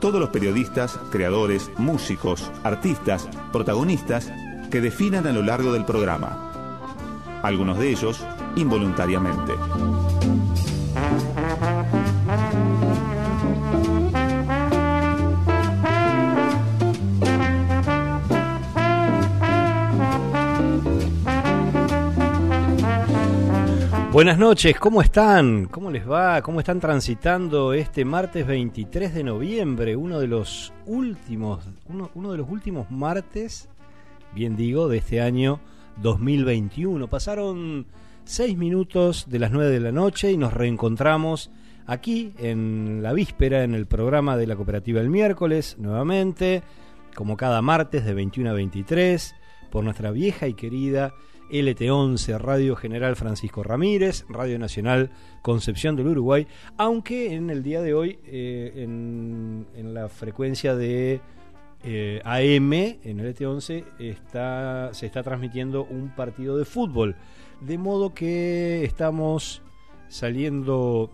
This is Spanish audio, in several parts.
todos los periodistas, creadores, músicos, artistas, protagonistas que definan a lo largo del programa. Algunos de ellos involuntariamente. Buenas noches, ¿cómo están? ¿Cómo les va? ¿Cómo están transitando este martes 23 de noviembre? Uno de los últimos, uno, de los últimos martes, bien digo, de este año 2021. Pasaron seis minutos de las nueve de la noche y nos reencontramos aquí en la víspera, en el programa de la cooperativa el miércoles, nuevamente, como cada martes de 21 a 23, por nuestra vieja y querida LT11, Radio General Francisco Ramírez, Radio Nacional Concepción del Uruguay, aunque en el día de hoy eh, en, la frecuencia de eh, AM, en el LT11, está, se está transmitiendo un partido de fútbol, de modo que estamos saliendo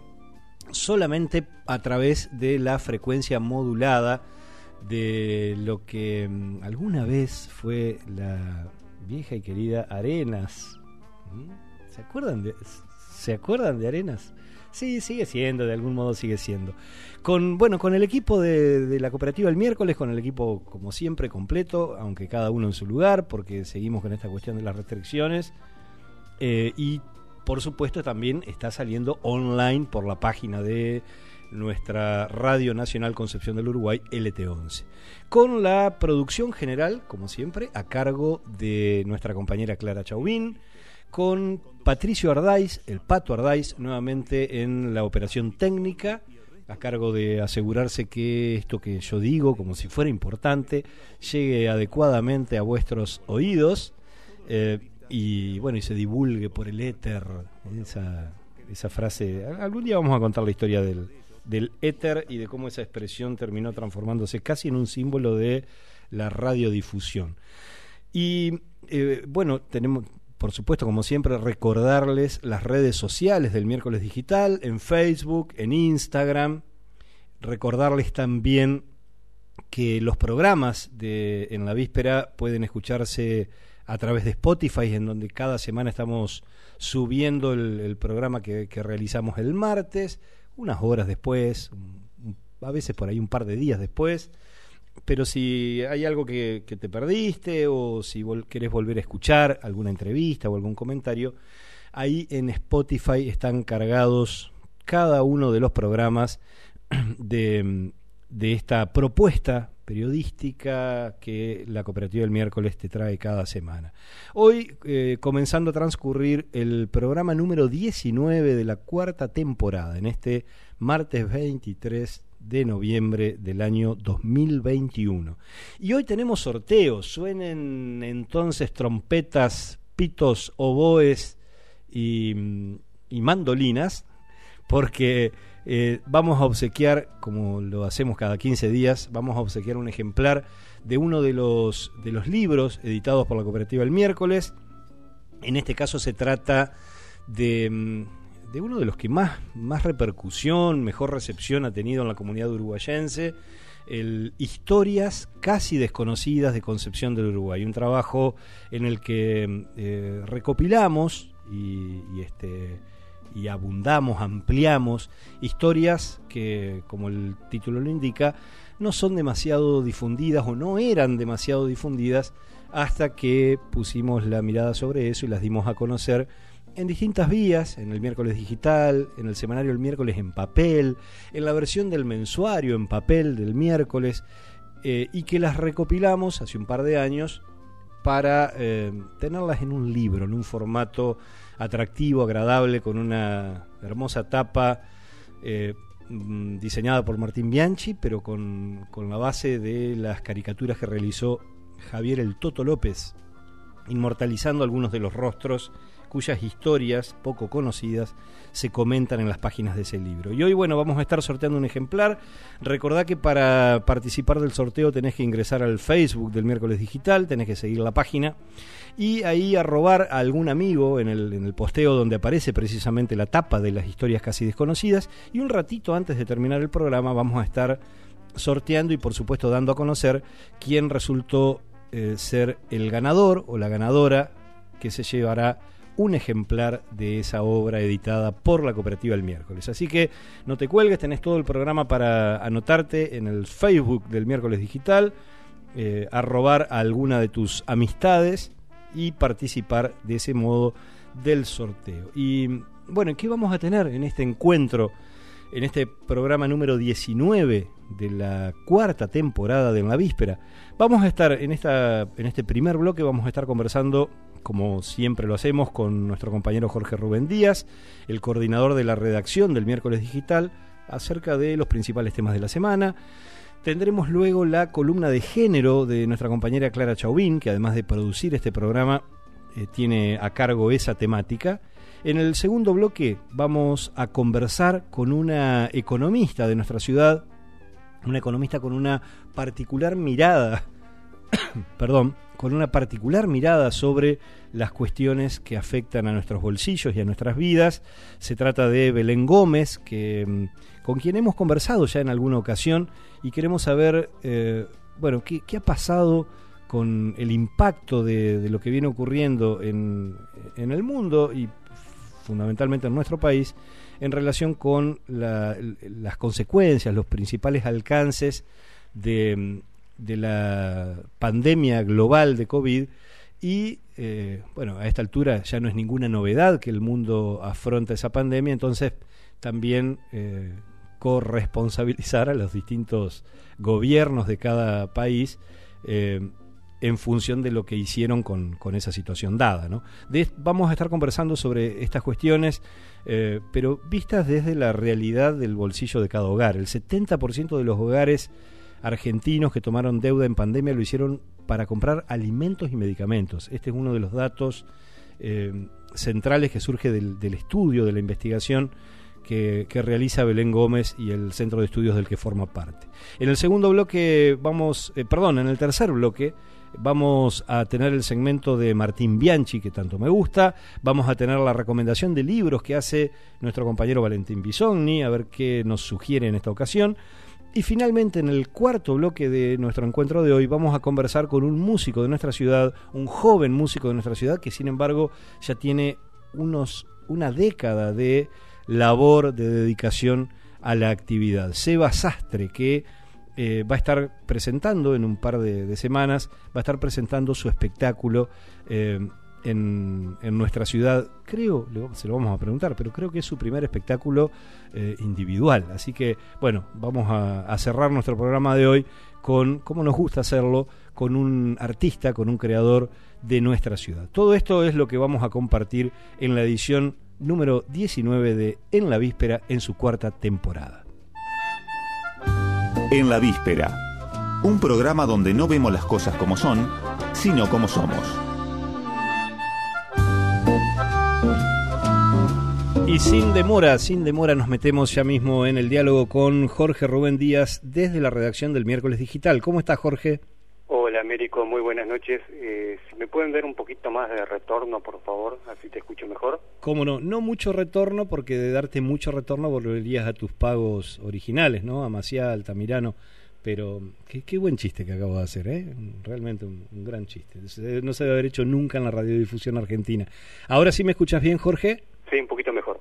solamente a través de la frecuencia modulada de lo que mm, alguna vez fue la vieja y querida Arenas. ¿Mm? ¿Se acuerdan de, ¿Se acuerdan de Arenas? Sí, sigue siendo, de algún modo sigue siendo. Con, bueno, con el equipo de, la cooperativa el miércoles, con el equipo como siempre completo, aunque cada uno en su lugar, porque seguimos con esta cuestión de las restricciones. Eh, y por supuesto también está saliendo online por la página de nuestra Radio Nacional Concepción del Uruguay, LT11. Con la producción general, como siempre, a cargo de nuestra compañera Clara Chauvin, con Patricio Ardáiz, el Pato Ardáiz, nuevamente en la operación técnica, a cargo de asegurarse que esto que yo digo, como si fuera importante, llegue adecuadamente a vuestros oídos. Eh, y bueno, y se divulgue por el éter esa, esa frase. Algún día vamos a contar la historia del, del éter y de cómo esa expresión terminó transformándose casi en un símbolo de la radiodifusión. Y eh, bueno, tenemos, por supuesto, como siempre, recordarles las redes sociales del miércoles digital, en Facebook, en Instagram, recordarles también que los programas de En la Víspera pueden escucharse a través de Spotify, en donde cada semana estamos subiendo el, programa que realizamos el martes unas horas después, a veces por ahí un par de días después. Pero si hay algo que, te perdiste o si querés volver a escuchar alguna entrevista o algún comentario, ahí en Spotify están cargados cada uno de los programas de, de esta propuesta periodística que la cooperativa del miércoles te trae cada semana. Hoy, eh, comenzando a transcurrir el programa número 19 de la cuarta temporada, en este martes 23 de noviembre del año 2021. Y hoy tenemos sorteos, suenen entonces trompetas, pitos, oboes y, y mandolinas, porque eh, vamos a obsequiar, como lo hacemos cada 15 días, vamos a obsequiar un ejemplar de uno de los, de los libros editados por la cooperativa el miércoles. En este caso se trata de, mm, de uno de los que más, más repercusión, mejor recepción ha tenido en la comunidad uruguayense, el Historias casi desconocidas de Concepción del Uruguay, un trabajo en el que mm, eh, recopilamos y, y este, y abundamos, ampliamos historias que, como el título lo indica, no son demasiado difundidas o no eran demasiado difundidas hasta que pusimos la mirada sobre eso y las dimos a conocer en distintas vías, en el miércoles digital, en el semanario el miércoles en papel, en la versión del mensuario en papel del miércoles, eh, y que las recopilamos hace un par de años para eh, tenerlas en un libro, en un formato atractivo, agradable, con una hermosa tapa, eh, mm, diseñada por Martín Bianchi, pero con, con la base de las caricaturas que realizó Javier el Toto López, inmortalizando algunos de los rostros cuyas historias poco conocidas se comentan en las páginas de ese libro. Y hoy, bueno, vamos a estar sorteando un ejemplar. Recordá que para participar del sorteo tenés que ingresar al Facebook del miércoles digital, tenés que seguir la página y ahí arrobar a algún amigo en el, en el posteo donde aparece precisamente la tapa de las historias casi desconocidas. Y un ratito antes de terminar el programa vamos a estar sorteando y por supuesto dando a conocer quién resultó eh, ser el ganador o la ganadora que se llevará un ejemplar de esa obra editada por la cooperativa el miércoles. Así que no te cuelgues, tenés todo el programa para anotarte en el Facebook del miércoles digital, eh, a robar a alguna de tus amistades y participar de ese modo del sorteo. Y bueno, ¿qué vamos a tener en este encuentro? En este programa número 19 de la cuarta temporada de En la Víspera. Vamos a estar en, esta, en este primer bloque, vamos a estar conversando como siempre lo hacemos con nuestro compañero Jorge Rubén Díaz, el coordinador de la redacción del miércoles digital, acerca de los principales temas de la semana. Tendremos luego la columna de género de nuestra compañera Clara Chauvin, que además de producir este programa, eh, tiene a cargo esa temática. En el segundo bloque vamos a conversar con una economista de nuestra ciudad, una economista con una particular mirada, perdón, con una particular mirada sobre las cuestiones que afectan a nuestros bolsillos y a nuestras vidas. Se trata de Belén Gómez, que, mm, con quien hemos conversado ya en alguna ocasión y queremos saber, eh, bueno, qué, ha pasado con el impacto de, lo que viene ocurriendo en, el mundo y fundamentalmente en nuestro país en relación con las consecuencias, los principales alcances de la pandemia global de COVID. Y eh, bueno, a esta altura ya no es ninguna novedad que el mundo afronta esa pandemia, entonces también eh, corresponsabilizar a los distintos gobiernos de cada país eh, en función de lo que hicieron con, esa situación dada. ¿no? vamos a estar conversando sobre estas cuestiones, pero vistas desde la realidad del bolsillo de cada hogar. El 70% de los hogares argentinos que tomaron deuda en pandemia lo hicieron para comprar alimentos y medicamentos. Este es uno de los datos eh, centrales que surge del, estudio, de la investigación que, realiza Belén Gómez y el centro de estudios del que forma parte. En el segundo bloque vamos, eh, perdón, en el tercer bloque vamos a tener el segmento de Martín Bianchi, que tanto me gusta, vamos a tener la recomendación de libros que hace nuestro compañero Valentín Bisogni, a ver qué nos sugiere en esta ocasión. Y finalmente, en el cuarto bloque de nuestro encuentro de hoy, vamos a conversar con un músico de nuestra ciudad, un joven músico de nuestra ciudad, que sin embargo ya tiene unos, una década de labor, de dedicación a la actividad. Seba Sastre, que eh, va a estar presentando en un par de, semanas, va a estar presentando su espectáculo eh, en, nuestra ciudad, creo, se lo vamos a preguntar, pero creo que es su primer espectáculo eh, individual. Así que, bueno, vamos a, cerrar nuestro programa de hoy con, como nos gusta hacerlo, con un artista, con un creador de nuestra ciudad. Todo esto es lo que vamos a compartir en la edición número 19 de En la Víspera en su cuarta temporada. En la Víspera, un programa donde no vemos las cosas como son, sino como somos. Y sin demora, sin demora nos metemos ya mismo en el diálogo con Jorge Rubén Díaz desde la redacción del miércoles digital. ¿Cómo está Jorge? Hola Américo, muy buenas noches. Eh, si me pueden dar un poquito más de retorno, por favor, así te escucho mejor. Cómo no, no mucho retorno porque de darte mucho retorno volverías a tus pagos originales, ¿no? A Maciá, Altamirano. Pero qué, buen chiste que acabo de hacer, ¿eh? Realmente un, un gran chiste. No se debe haber hecho nunca en la radiodifusión argentina. Ahora sí me escuchas bien, Jorge. Sí, un poquito mejor.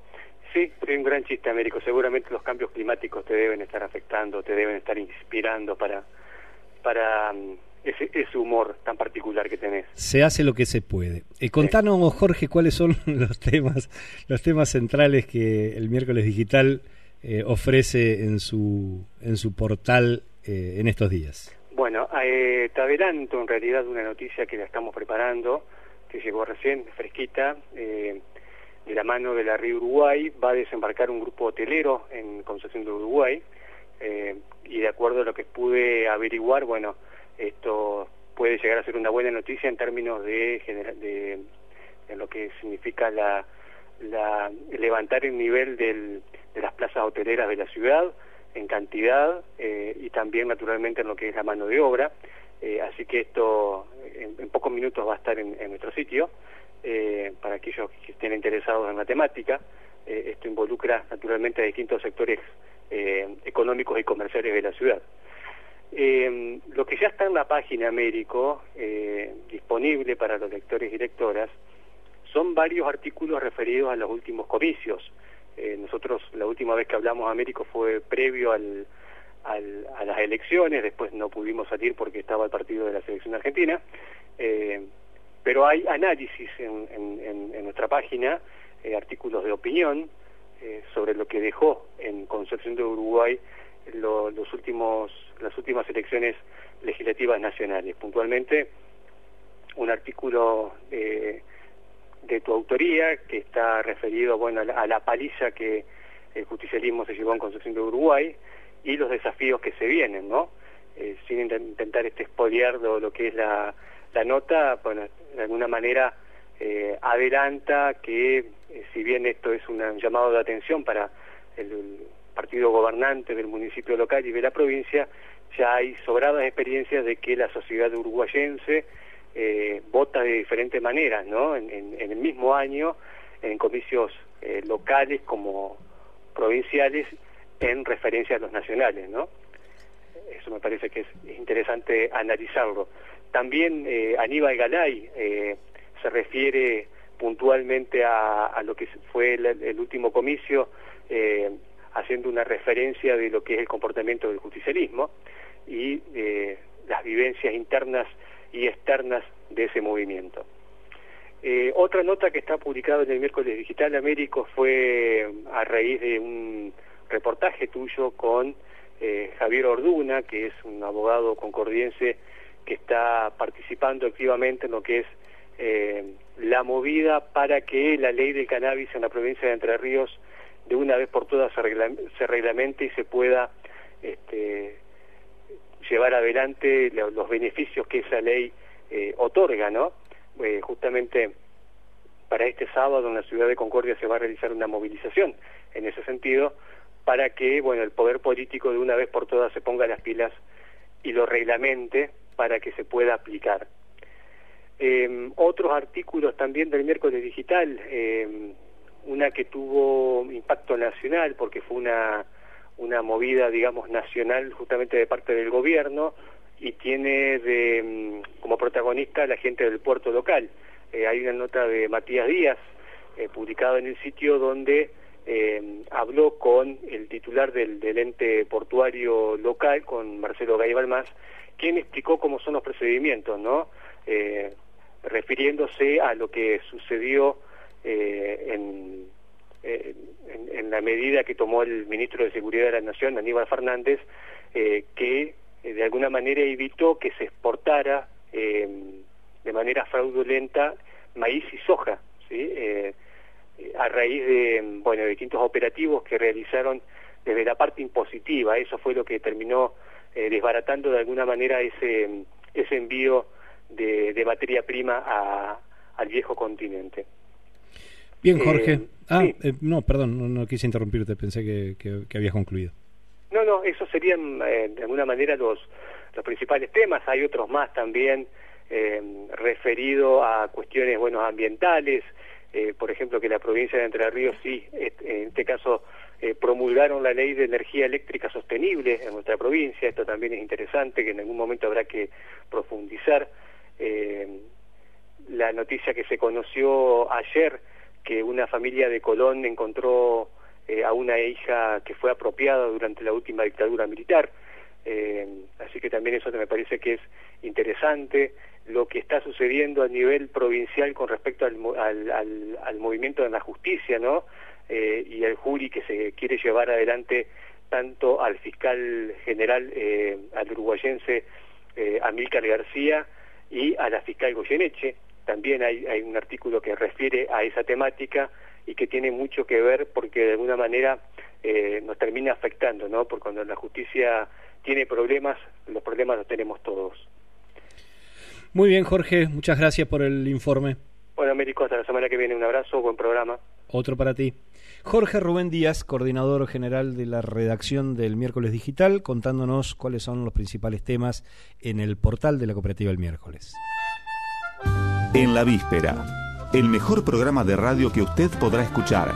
Sí, soy un gran chiste, Américo. Seguramente los cambios climáticos te deben estar afectando, te deben estar inspirando para, para mm, ese, ese humor tan particular que tenés. Se hace lo que se puede. Eh, contanos, Jorge, cuáles son los temas, los temas centrales que el miércoles digital eh, ofrece en su, en su portal eh, en estos días. Bueno, eh, te adelanto en realidad una noticia que la estamos preparando, que llegó recién, fresquita. Eh, de la mano de la Río Uruguay, va a desembarcar un grupo hotelero en Concepción de Uruguay, eh, y de acuerdo a lo que pude averiguar, bueno, esto puede llegar a ser una buena noticia en términos de, de, lo que significa la, levantar el nivel de las plazas hoteleras de la ciudad en cantidad eh, y también naturalmente en lo que es la mano de obra. Eh, así que esto en, pocos minutos va a estar en, nuestro sitio eh, para aquellos que estén interesados en la temática. esto involucra naturalmente a distintos sectores económicos y comerciales de la ciudad. Lo que ya está en la página Américo, disponible para los lectores y lectoras, son varios artículos referidos a los últimos comicios. Eh, nosotros la última vez que hablamos Américo fue previo a las elecciones, después no pudimos salir porque estaba el partido de la selección argentina, eh, pero hay análisis en, nuestra página, eh, artículos de opinión sobre lo que dejó en Concepción de Uruguay los últimos, las últimas elecciones legislativas nacionales. Puntualmente, un artículo de tu autoría, que está referido bueno, a la, paliza que el justicialismo se llevó en Concepción de Uruguay y los desafíos que se vienen, ¿no? Eh, sin intentar este expoliar lo, que es la, la, nota, bueno, de alguna manera eh, adelanta que eh, si bien esto es un llamado de atención para el, partido gobernante del municipio local y de la provincia, ya hay sobradas experiencias de que la sociedad uruguayense eh, vota de diferentes maneras, ¿no? En, el mismo año, en comicios eh, locales como provinciales, en referencia a los nacionales, ¿no? Eso me parece que es interesante analizarlo. También eh, Aníbal Galay se refiere puntualmente a, lo que fue el, último comicio, haciendo una referencia de lo que es el comportamiento del justicialismo y las vivencias internas y externas de ese movimiento. Eh, otra nota que está publicada en el miércoles digital Américo fue a raíz de un reportaje tuyo con eh, Javier Orduna, que es un abogado concordiense que está participando activamente en lo que es eh, la movida para que la ley del cannabis en la provincia de Entre Ríos de una vez por todas se, reglamente y se pueda este, llevar adelante los beneficios que esa ley eh, otorga, ¿no? Eh, justamente para este sábado en la ciudad de Concordia se va a realizar una movilización en ese sentido para que, bueno, el poder político de una vez por todas se ponga las pilas y lo reglamente para que se pueda aplicar. Em, otros artículos también del miércoles digital, em, una que tuvo impacto nacional porque fue una una movida, digamos, nacional justamente de parte del gobierno y tiene de, mm, como protagonista la gente del puerto local. Eh, hay una nota de Matías Díaz eh, publicada en el sitio donde eh, habló con el titular del, del, ente portuario local, con Marcelo Gay Balmás, quien explicó cómo son los procedimientos, ¿no? refiriéndose a lo que sucedió en eh, en, la medida que tomó el ministro de Seguridad de la Nación, Aníbal Fernández, eh, que eh, de alguna manera evitó que se exportara de manera fraudulenta maíz y soja, ¿sí? a raíz de bueno distintos operativos que realizaron desde la parte impositiva. Eso fue lo que terminó desbaratando de alguna manera ese, ese envío de, de materia prima al viejo continente. Bien, Jorge. Eh, ah, eh, no, perdón, no, quise interrumpirte, pensé que, que, habías concluido. No, no, esos serían eh, de alguna manera los, los principales temas. Hay otros más también referidos a cuestiones bueno, ambientales. por ejemplo, que la provincia de Entre Ríos sí, en este caso, promulgaron la ley de energía eléctrica sostenible en nuestra provincia. Esto también es interesante, que en algún momento habrá que profundizar. la noticia que se conoció ayer que una familia de Colón encontró eh, a una hija que fue apropiada durante la última dictadura militar. Eh, así que también eso me parece que es interesante lo que está sucediendo a nivel provincial con respecto al, al, al, movimiento de la justicia, ¿no? Eh, y el jury que se quiere llevar adelante tanto al fiscal general, al uruguayense Amílcar García y a la fiscal Goyeneche, también hay, un artículo que refiere a esa temática y que tiene mucho que ver porque de alguna manera eh, nos termina afectando, ¿no? Porque cuando la justicia tiene problemas, los problemas los tenemos todos. Muy bien, Jorge, muchas gracias por el informe. Bueno, Américo, hasta la semana que viene. Un abrazo, buen programa. Otro para ti. Jorge Rubén Díaz, coordinador general de la redacción del miércoles digital, contándonos cuáles son los principales temas en el portal de la cooperativa el miércoles. En la víspera, el mejor programa de radio que usted podrá escuchar.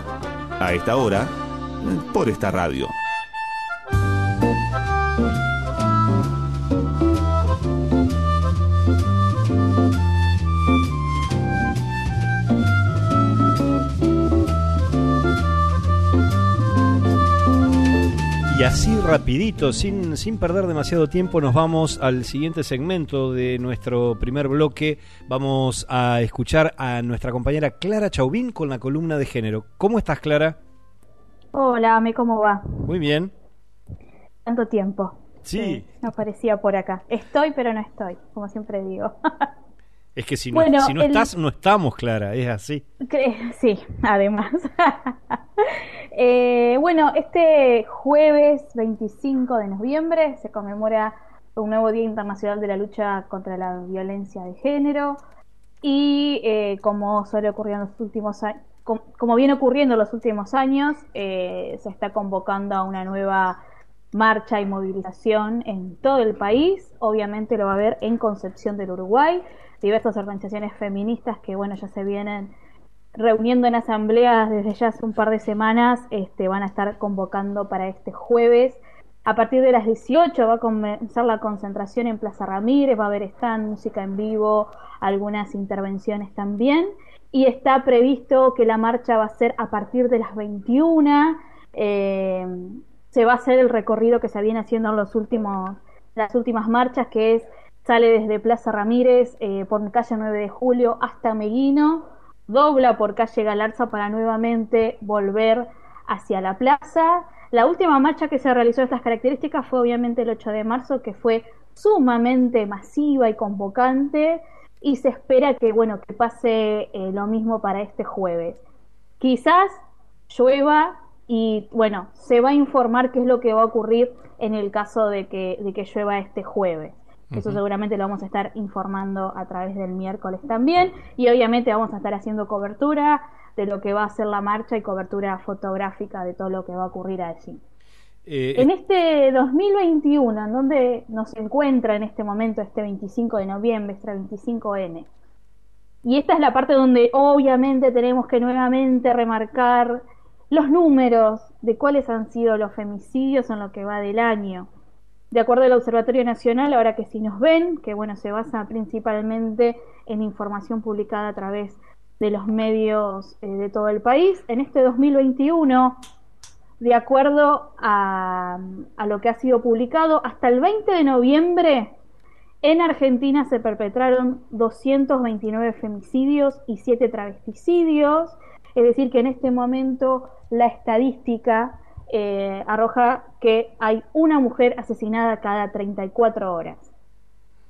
A esta hora, por esta radio. Y así rapidito, sin, sin perder demasiado tiempo, nos vamos al siguiente segmento de nuestro primer bloque. Vamos a escuchar a nuestra compañera Clara Chauvin con la columna de género. ¿Cómo estás, Clara? Hola, Ame, ¿cómo va? Muy bien. Tanto tiempo. Sí. no aparecía por acá. Estoy, pero no estoy, como siempre digo. Es que si no, si no estás, no estamos, Clara, es así. Sí, además. eh, bueno, este jueves 25 de noviembre se conmemora un nuevo Día Internacional de la Lucha contra la Violencia de Género y eh, como suele ocurrir en los últimos años, como, viene ocurriendo en los últimos años, eh, se está convocando a una nueva marcha y movilización en todo el país. Obviamente lo va a haber en Concepción del Uruguay diversas organizaciones feministas que, bueno, ya se vienen reuniendo en asambleas desde ya hace un par de semanas, este, van a estar convocando para este jueves. A partir de las 18 va a comenzar la concentración en Plaza Ramírez, va a haber stand, música en vivo, algunas intervenciones también. Y está previsto que la marcha va a ser a partir de las 21. Eh, se va a hacer el recorrido que se viene haciendo en los últimos, las últimas marchas, que es sale desde Plaza Ramírez eh, por calle 9 de Julio hasta Meguino, dobla por calle Galarza para nuevamente volver hacia la plaza. La última marcha que se realizó de estas características fue obviamente el 8 de marzo, que fue sumamente masiva y convocante y se espera que bueno que pase eh, lo mismo para este jueves. Quizás llueva y bueno, se va a informar qué es lo que va a ocurrir en el caso de que, de que llueva este jueves. Eso seguramente lo vamos a estar informando a través del miércoles también. Y obviamente vamos a estar haciendo cobertura de lo que va a ser la marcha y cobertura fotográfica de todo lo que va a ocurrir allí. Eh, en este 2021, en donde nos encuentra en este momento, este 25 de noviembre, este 25N. Y esta es la parte donde obviamente tenemos que nuevamente remarcar los números de cuáles han sido los femicidios en lo que va del año de acuerdo al Observatorio Nacional, ahora que si nos ven, que bueno, se basa principalmente en información publicada a través de los medios eh, de todo el país, en este 2021, de acuerdo a, a lo que ha sido publicado, hasta el 20 de noviembre en Argentina se perpetraron 229 femicidios y 7 travesticidios, es decir, que en este momento la estadística eh, arroja que hay una mujer asesinada cada 34 horas.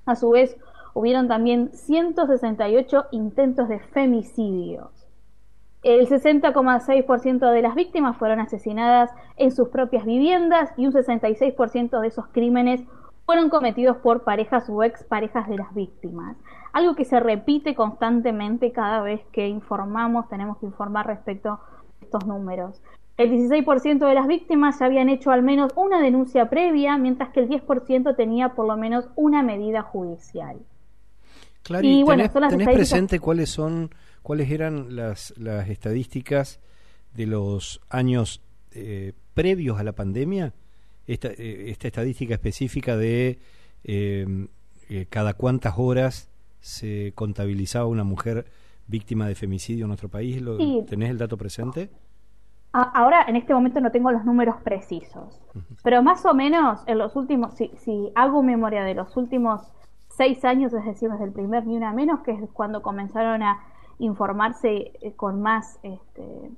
A su vez, hubieron también 168 intentos de femicidios. El 60,6% de las víctimas fueron asesinadas en sus propias viviendas y un 66% de esos crímenes fueron cometidos por parejas o exparejas de las víctimas. Algo que se repite constantemente cada vez que informamos, tenemos que informar respecto a estos números. El 16% de las víctimas ya habían hecho al menos una denuncia previa, mientras que el 10% tenía por lo menos una medida judicial. Claro, y, bueno, tenés, presente cuáles son, cuáles eran las, las estadísticas de los años eh, previos a la pandemia? Esta, eh, esta estadística específica de eh, cada cuántas horas se contabilizaba una mujer víctima de femicidio en nuestro país. ¿Lo, ¿Tenés el dato presente? Ahora, en este momento no tengo los números precisos, pero más o menos en los últimos, si, si hago memoria de los últimos seis años, es decir, desde el primer ni una menos, que es cuando comenzaron a informarse eh, con más, este,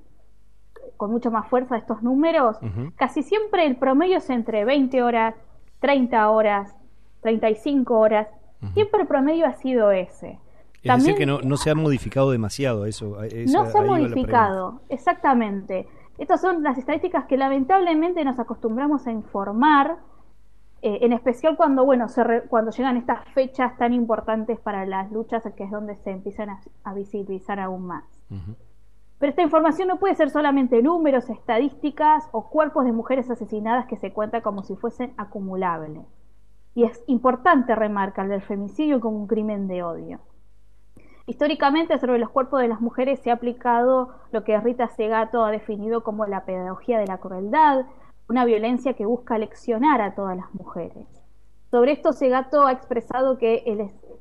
con mucho más fuerza estos números, casi siempre el promedio es entre 20 horas, 30 horas, 35 horas, siempre el promedio ha sido ese. Es decir, que no, se ha modificado demasiado eso. no se ha modificado, exactamente. Estas son las estadísticas que lamentablemente nos acostumbramos a informar, eh, en especial cuando, bueno, se cuando llegan estas fechas tan importantes para las luchas, que es donde se empiezan a, visibilizar aún más. Pero esta información no puede ser solamente números, estadísticas o cuerpos de mujeres asesinadas que se cuentan como si fuesen acumulables. Y es importante remarcar el femicidio como un crimen de odio. Históricamente sobre los cuerpos de las mujeres se ha aplicado lo que Rita Segato ha definido como la pedagogía de la crueldad, una violencia que busca leccionar a todas las mujeres. Sobre esto Segato ha expresado que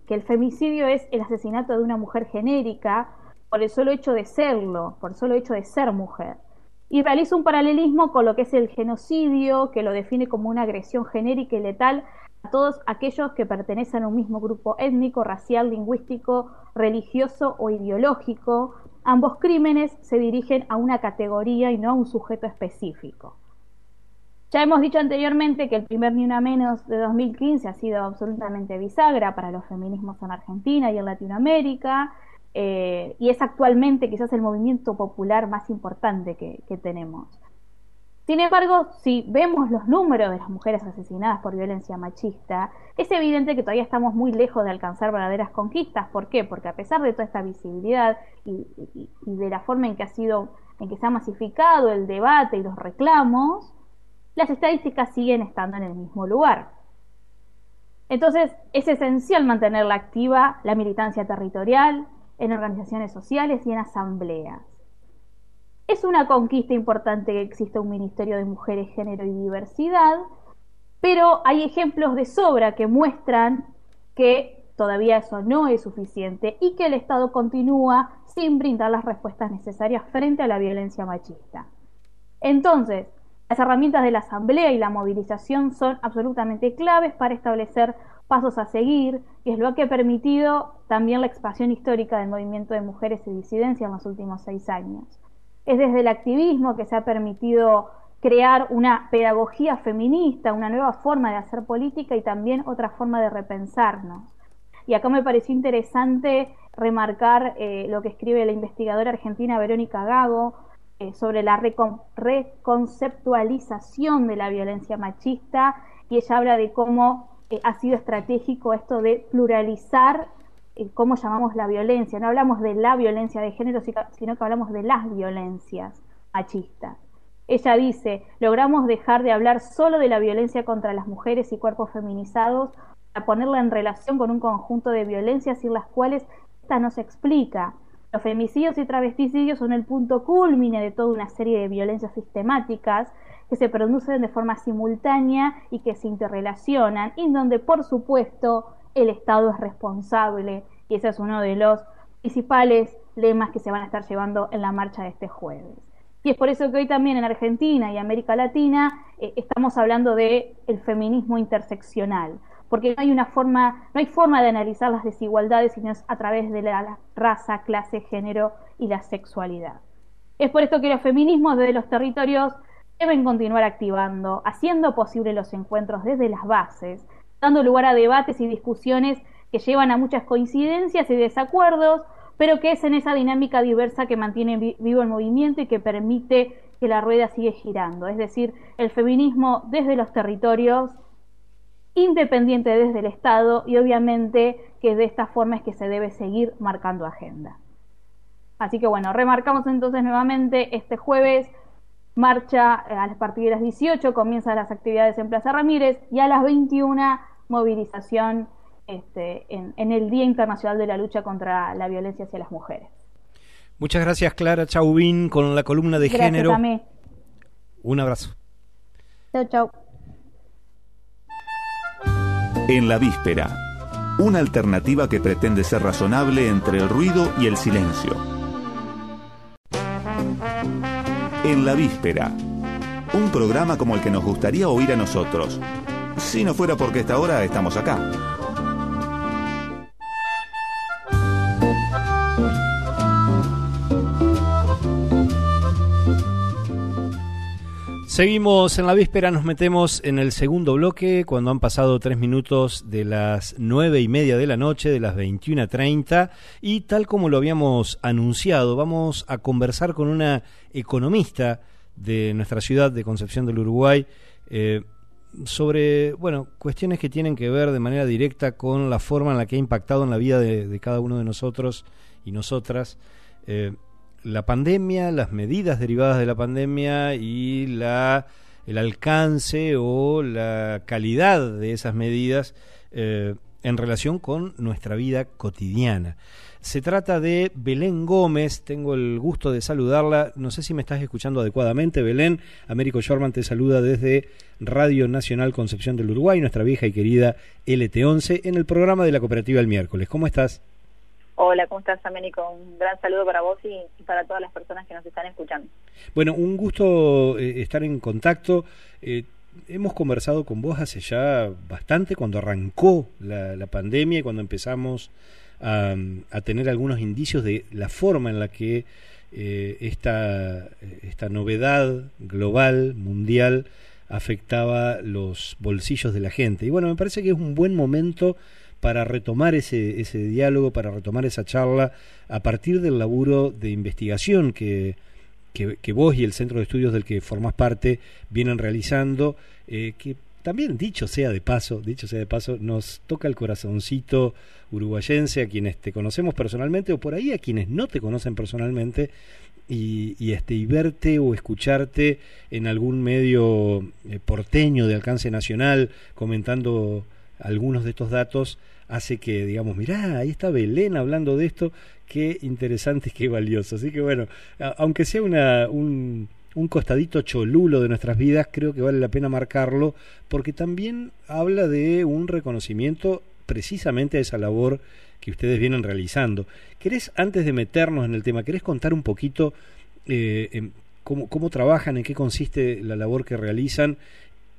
el, femicidio es el asesinato de una mujer genérica por el solo hecho de serlo, por el solo hecho de ser mujer. Y realiza un paralelismo con lo que es el genocidio, que lo define como una agresión genérica y letal todos aquellos que pertenecen a un mismo grupo étnico, racial, lingüístico, religioso o ideológico. Ambos crímenes se dirigen a una categoría y no a un sujeto específico. Ya hemos dicho anteriormente que el primer Ni Una Menos de 2015 ha sido absolutamente bisagra para los feminismos en Argentina y en Latinoamérica, eh, y es actualmente quizás el movimiento popular más importante que tenemos. Sin embargo, si vemos los números de las mujeres asesinadas por violencia machista, es evidente que todavía estamos muy lejos de alcanzar verdaderas conquistas. ¿Por qué? Porque a pesar de toda esta visibilidad y, de la forma en que ha sido, en que se ha masificado el debate y los reclamos, las estadísticas siguen estando en el mismo lugar. Entonces, es esencial mantenerla activa la militancia territorial, en organizaciones sociales y en asambleas. Es una conquista importante que exista un Ministerio de Mujeres, Género y Diversidad, pero hay ejemplos de sobra que muestran que todavía eso no es suficiente y que el Estado continúa sin brindar las respuestas necesarias frente a la violencia machista. Entonces, las herramientas de la asamblea y la movilización son absolutamente claves para establecer pasos a seguir y es lo que ha permitido también la expansión histórica del movimiento de mujeres y disidencia en los últimos seis años. Es desde el activismo que se ha permitido crear una pedagogía feminista, una nueva forma de hacer política y también otra forma de repensarnos. Y acá me pareció interesante remarcar eh, lo que escribe la investigadora argentina Verónica Gago eh, sobre la reconceptualización de la violencia machista y ella habla de cómo eh, ha sido estratégico esto de pluralizar cómo llamamos la violencia. No hablamos de la violencia de género, sino que hablamos de las violencias machistas. Ella dice, logramos dejar de hablar solo de la violencia contra las mujeres y cuerpos feminizados para ponerla en relación con un conjunto de violencias sin las cuales esta no se explica. Los femicidios y travesticidios son el punto culmine de toda una serie de violencias sistemáticas que se producen de forma simultánea y que se interrelacionan, y donde, por supuesto, el Estado es responsable y ese es uno de los principales lemas que se van a estar llevando en la marcha de este jueves. Y es por eso que hoy también en Argentina y América Latina eh, estamos hablando de el feminismo interseccional, porque no hay una forma, no hay forma de analizar las desigualdades sino es a través de la raza, clase, género y la sexualidad. Es por esto que los feminismos desde los territorios deben continuar activando, haciendo posible los encuentros desde las bases, dando lugar a debates y discusiones que llevan a muchas coincidencias y desacuerdos, pero que es en esa dinámica diversa que mantiene vivo el movimiento y que permite que la rueda siga girando. Es decir, el feminismo desde los territorios, independiente desde el Estado y obviamente que de esta forma es que se debe seguir marcando agenda. Así que bueno, remarcamos entonces nuevamente este jueves marcha a partir de las 18, comienzan las actividades en Plaza Ramírez y a las 21 movilización este, en, el Día Internacional de la Lucha contra la Violencia hacia las Mujeres. Muchas gracias Clara Chauvin con la columna de género. Un abrazo. Chao, chao. En la víspera, una alternativa que pretende ser razonable entre el ruido y el silencio. En la víspera, un programa como el que nos gustaría oír a nosotros si no fuera porque esta hora estamos acá. Seguimos en la víspera, nos metemos en el segundo bloque cuando han pasado tres minutos de las nueve y media de la noche, de las 21.30 y tal como lo habíamos anunciado, vamos a conversar con una economista de nuestra ciudad de Concepción del Uruguay eh, sobre, bueno, cuestiones que tienen que ver de manera directa con la forma en la que ha impactado en la vida de, cada uno de nosotros y nosotras. Eh, la pandemia, las medidas derivadas de la pandemia y la, el alcance o la calidad de esas medidas eh, en relación con nuestra vida cotidiana. Se trata de Belén Gómez, tengo el gusto de saludarla, no sé si me estás escuchando adecuadamente, Belén, Américo Shorman te saluda desde Radio Nacional Concepción del Uruguay, nuestra vieja y querida LT11, en el programa de la cooperativa el miércoles. ¿Cómo estás? Hola, ¿cómo estás, Américo? Un gran saludo para vos y, para todas las personas que nos están escuchando. Bueno, un gusto eh, estar en contacto. Eh, hemos conversado con vos hace ya bastante, cuando arrancó la, pandemia y cuando empezamos a, tener algunos indicios de la forma en la que eh, esta, esta novedad global, mundial, afectaba los bolsillos de la gente. Y bueno, me parece que es un buen momento para retomar ese, ese diálogo, para retomar esa charla a partir del laburo de investigación que, que, vos y el centro de estudios del que formás parte vienen realizando, eh, que también dicho sea de paso, dicho sea de paso, nos toca el corazoncito uruguayense a quienes te conocemos personalmente o por ahí a quienes no te conocen personalmente y, y este y verte o escucharte en algún medio eh, porteño de alcance nacional comentando algunos de estos datos hace que digamos, mirá, ahí está Belén hablando de esto, qué interesante y qué valioso. Así que bueno, aunque sea una, un, un costadito cholulo de nuestras vidas, creo que vale la pena marcarlo, porque también habla de un reconocimiento precisamente a esa labor que ustedes vienen realizando. ¿Querés, antes de meternos en el tema, querés contar un poquito eh, cómo, cómo trabajan, en qué consiste la labor que realizan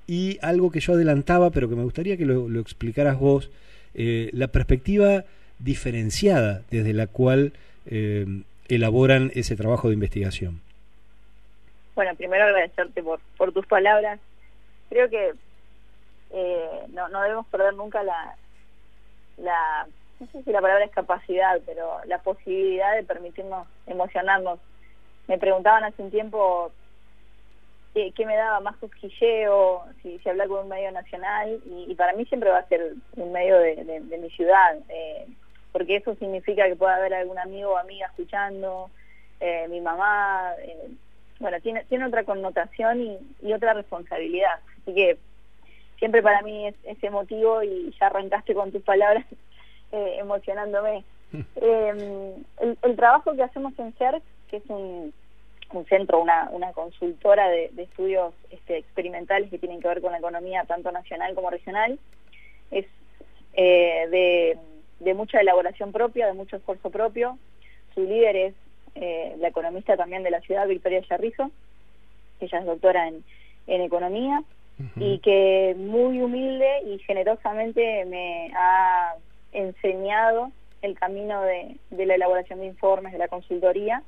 y algo que yo adelantaba, pero que me gustaría que lo, explicaras vos, eh, la perspectiva diferenciada desde la cual eh, elaboran ese trabajo de investigación. Bueno, primero agradecerte por, por tus palabras. Creo que eh, no, no debemos perder nunca la, la, no sé si la palabra es capacidad, pero la posibilidad de permitirnos emocionarnos. Me preguntaban hace un tiempo qué, me daba más cosquilleo, si, si hablar con un medio nacional, y, para mí siempre va a ser un medio de, mi ciudad, eh, porque eso significa que pueda haber algún amigo o amiga escuchando, eh, mi mamá, eh, bueno, tiene, tiene otra connotación y, otra responsabilidad, así que siempre para mí es, es emotivo y ya arrancaste con tus palabras emocionándome. el, el trabajo que hacemos en CERC, que es un un centro, una, una consultora de, estudios este, experimentales que tienen que ver con la economía tanto nacional como regional. Es eh, de, mucha elaboración propia, de mucho esfuerzo propio. Su líder es eh, la economista también de la ciudad, Victoria Yarrizo. Ella es doctora en, en economía y que muy humilde y generosamente me ha enseñado el camino de, de la elaboración de informes, de la consultoría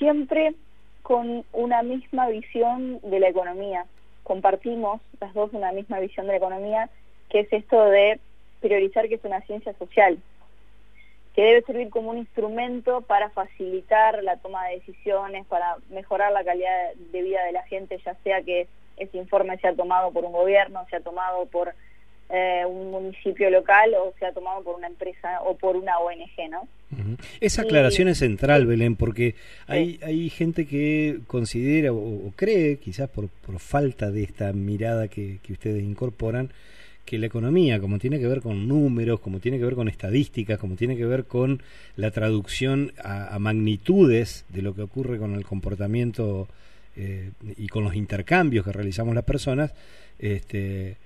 siempre con una misma visión de la economía. Compartimos las dos una misma visión de la economía, que es esto de priorizar que es una ciencia social, que debe servir como un instrumento para facilitar la toma de decisiones, para mejorar la calidad de vida de la gente, ya sea que ese informe sea tomado por un gobierno, sea tomado por eh, un municipio local o sea tomado por una empresa o por una ONG, ¿no? Esa aclaración es central, Belén, porque hay, hay gente que considera o, cree, quizás por, por, falta de esta mirada que, que ustedes incorporan, que la economía, como tiene que ver con números, como tiene que ver con estadísticas, como tiene que ver con la traducción a, magnitudes de lo que ocurre con el comportamiento eh, y con los intercambios que realizamos las personas, este,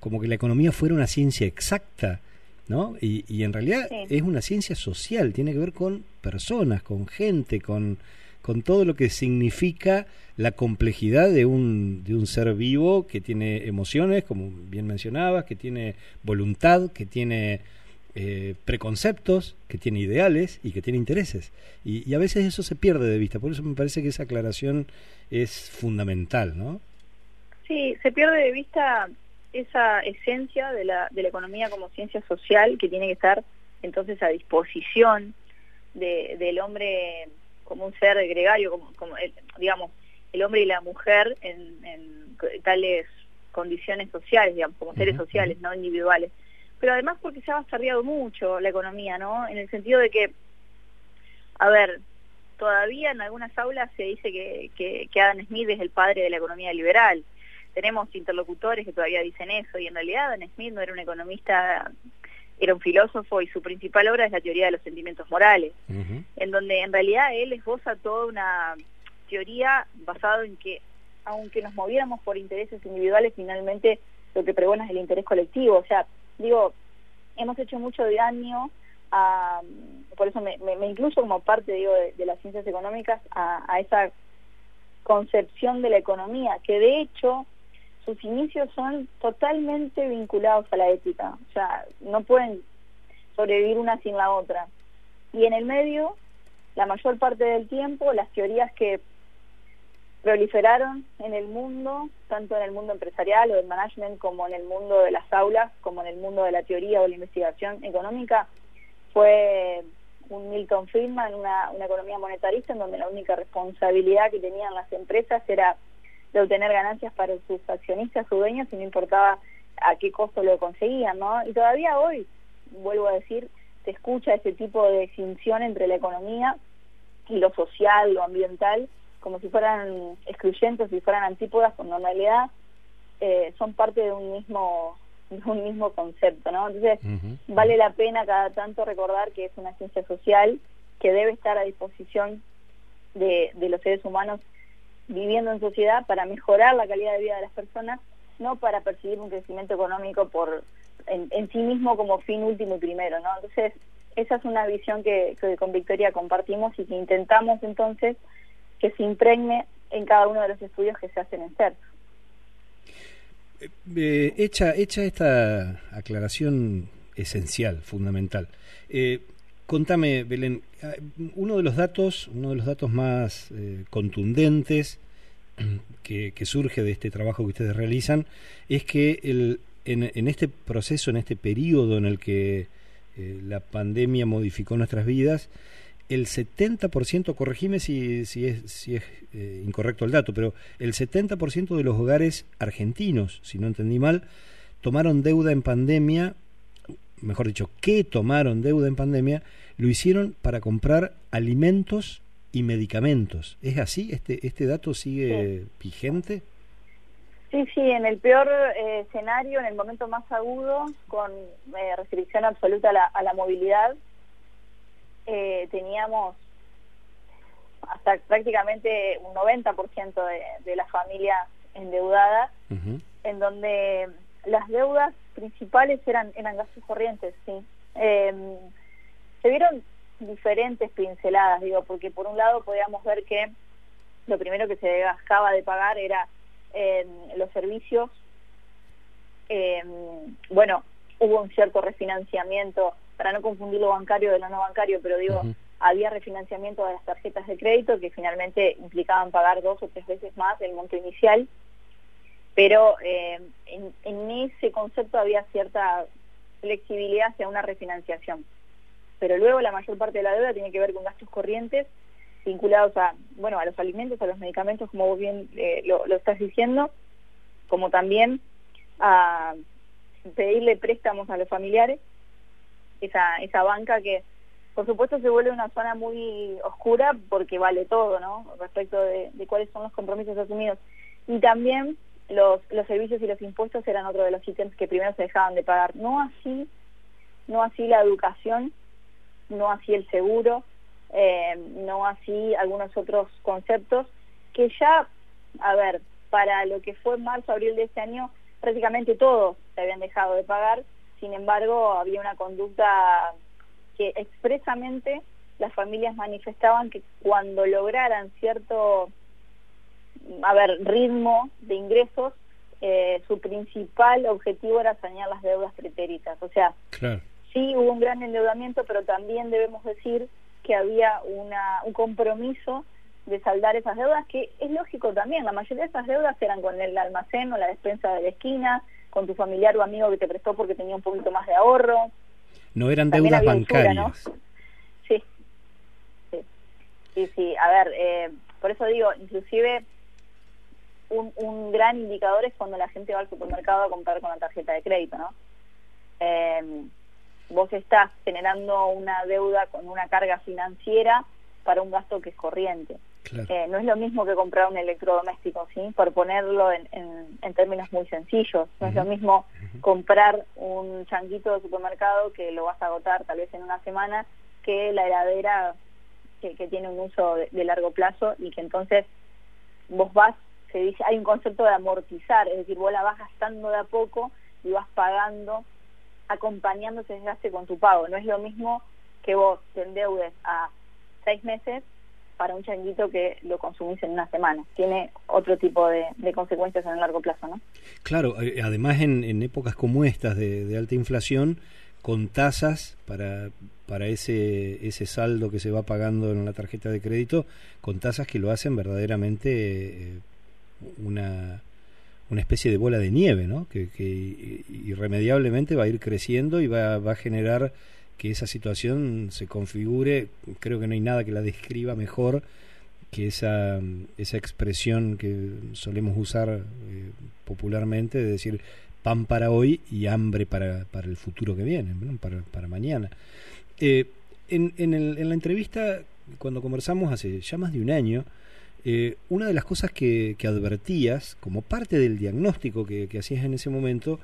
como que la economía fuera una ciencia exacta, ¿no? Y, y en realidad es una ciencia social, tiene que ver con personas, con gente, con, con todo lo que significa la complejidad de un, de un ser vivo que tiene emociones, como bien mencionabas, que tiene voluntad, que tiene eh, preconceptos, que tiene ideales y que tiene intereses. Y, a veces eso se pierde de vista. Por eso me parece que esa aclaración es fundamental, ¿no? Sí, se pierde de vista esa esencia de la, de la economía como ciencia social que tiene que estar entonces a disposición del hombre como un ser gregario, como, como digamos, el hombre y la mujer en, tales condiciones sociales, digamos, como seres sociales, no individuales pero además porque se ha bastardeado mucho la economía, ¿no? En el sentido de que, a ver, todavía en algunas aulas se dice que, que, Adam Smith es el padre de la economía liberal. Tenemos interlocutores que todavía dicen eso, y en realidad Adam Smith no era un economista, era un filósofo y su principal obra es la teoría de los sentimientos morales, en donde en realidad él esboza toda una teoría basada en que, aunque nos moviéramos por intereses individuales, finalmente lo que pregona es el interés colectivo. O sea, digo, hemos hecho mucho daño a, por eso me, me, incluyo como parte digo, de, las ciencias económicas a, esa concepción de la economía, que de hecho sus inicios son totalmente vinculados a la ética, o sea, no pueden sobrevivir una sin la otra. Y en el medio, la mayor parte del tiempo, las teorías que proliferaron en el mundo, tanto en el mundo empresarial o del management como en el mundo de las aulas, como en el mundo de la teoría o la investigación económica, fue un Milton Friedman, una, una economía monetarista en donde la única responsabilidad que tenían las empresas era de obtener ganancias para sus accionistas o dueños y no importaba a qué costo lo conseguían, ¿no? Y todavía hoy, vuelvo a decir, se escucha ese tipo de extinción entre la economía y lo social, lo ambiental, como si fueran excluyentes, si fueran antípodas, cuando en realidad eh, son parte de un mismo de un mismo concepto, ¿no? Entonces, vale la pena cada tanto recordar que es una ciencia social que debe estar a disposición de, de los seres humanos viviendo en sociedad para mejorar la calidad de vida de las personas, no para percibir un crecimiento económico por en, en sí mismo como fin último y primero, ¿no? Entonces, esa es una visión que, con Victoria compartimos y que intentamos entonces que se impregne en cada uno de los estudios que se hacen en CERF. Eh, eh, hecha, hecha esta aclaración esencial, fundamental, eh, contame, Belén, ah, uno de los datos, uno de los datos más contundentes que, surge de este trabajo que ustedes realizan es que el, en, en, este proceso, en este periodo en el que la pandemia modificó nuestras vidas, el 70%, corregime si, si es, si es eh, incorrecto el dato, pero el 70% de los hogares argentinos, si no entendí mal, tomaron deuda en pandemia, mejor dicho, que tomaron deuda en pandemia, lo hicieron para comprar alimentos y medicamentos. ¿Es así? ¿Este, este dato sigue vigente? Sí, sí, en el peor eh, escenario, en el momento más agudo, con eh, restricción absoluta a la, a la movilidad, eh, teníamos hasta prácticamente un 90% de, de las familias endeudadas, en donde las deudas principales eran, eran gastos corrientes, sí. Em, se vieron diferentes pinceladas, digo, porque por un lado podíamos ver que lo primero que se dejaba de pagar era em, los servicios, em, bueno, hubo un cierto refinanciamiento para no confundir lo bancario de lo no bancario, pero digo, había refinanciamiento de las tarjetas de crédito que finalmente implicaban pagar dos o tres veces más del monto inicial, pero eh, en, ese concepto había cierta flexibilidad hacia una refinanciación. Pero luego la mayor parte de la deuda tiene que ver con gastos corrientes vinculados a, bueno, a los alimentos, a los medicamentos, como vos bien eh, lo, lo estás diciendo, como también a pedirle préstamos a los familiares esa, esa banca que por supuesto se vuelve una zona muy oscura porque vale todo, ¿no? Respecto de, cuáles son los compromisos asumidos. Y también los, los servicios y los impuestos eran otro de los ítems que primero se dejaban de pagar. No así, no así la educación, no así el seguro, eh, no así algunos otros conceptos que ya, a ver, para lo que fue marzo, abril de este año, prácticamente todos se habían dejado de pagar sin embargo, había una conducta que expresamente las familias manifestaban que cuando lograran cierto, a ver, ritmo de ingresos, eh, su principal objetivo era sanear las deudas pretéritas. O sea, sí hubo un gran endeudamiento, pero también debemos decir que había una, un compromiso de saldar esas deudas, que es lógico también, la mayoría de esas deudas eran con el almacén o la despensa de la esquina, con tu familiar o amigo que te prestó porque tenía un poquito más de ahorro. No eran deudas bancarias. Sí. sí, sí, sí. A ver, eh, por eso digo, inclusive un, un gran indicador es cuando la gente va al supermercado a comprar con la tarjeta de crédito, ¿no? Eh, vos estás generando una deuda con una carga financiera para un gasto que es corriente. Eh, no es lo mismo que comprar un electrodoméstico, ¿sí? Por ponerlo en, en, términos muy sencillos. No es lo mismo comprar un changuito de supermercado que lo vas a agotar tal vez en una semana que la heladera que, tiene un uso de, largo plazo y que entonces vos vas, se dice, hay un concepto de amortizar, es decir, vos la vas gastando de a poco y vas pagando acompañando ese desgaste con tu pago. No es lo mismo que vos te endeudes a seis meses para un changuito que lo consumís en una semana. Tiene otro tipo de, consecuencias en el largo plazo, ¿no? Claro, eh, además en, épocas como estas de, alta inflación, con tasas para, para ese, ese saldo que se va pagando en la tarjeta de crédito, con tasas que lo hacen verdaderamente eh, una, una especie de bola de nieve, ¿no? Que, que irremediablemente va a ir creciendo y va, va a generar que esa situación se configure, creo que no hay nada que la describa mejor que esa, esa expresión que solemos usar eh, popularmente de decir pan para hoy y hambre para, para el futuro que viene, para, para, mañana. Eh, en, en, el, en, la entrevista, cuando conversamos hace ya más de un año, eh, una de las cosas que, advertías como parte del diagnóstico que, hacías en ese momento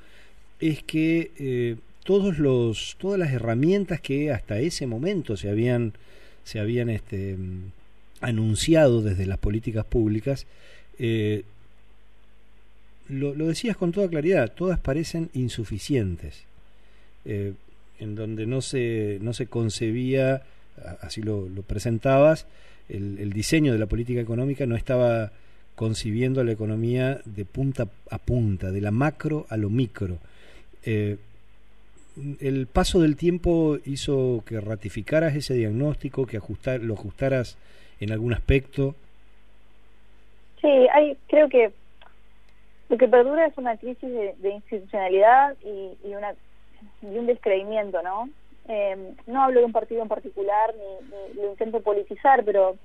es que todos los, todas las herramientas que hasta ese momento se habían, se habían este, anunciado desde las políticas públicas, eh, lo, decías con toda claridad, todas parecen insuficientes, eh, en donde no se, no se concebía, así lo, presentabas, el, diseño de la política económica no estaba concibiendo la economía de punta a punta, de la macro a lo micro. Eh, el paso del tiempo hizo que ratificaras ese diagnóstico, que ajustar, lo ajustaras en algún aspecto. Sí, hay, creo que lo que perdura es una crisis de, institucionalidad y, una, y un descreimiento, ¿no? Eh, no hablo de un partido en particular ni, lo intento politizar, pero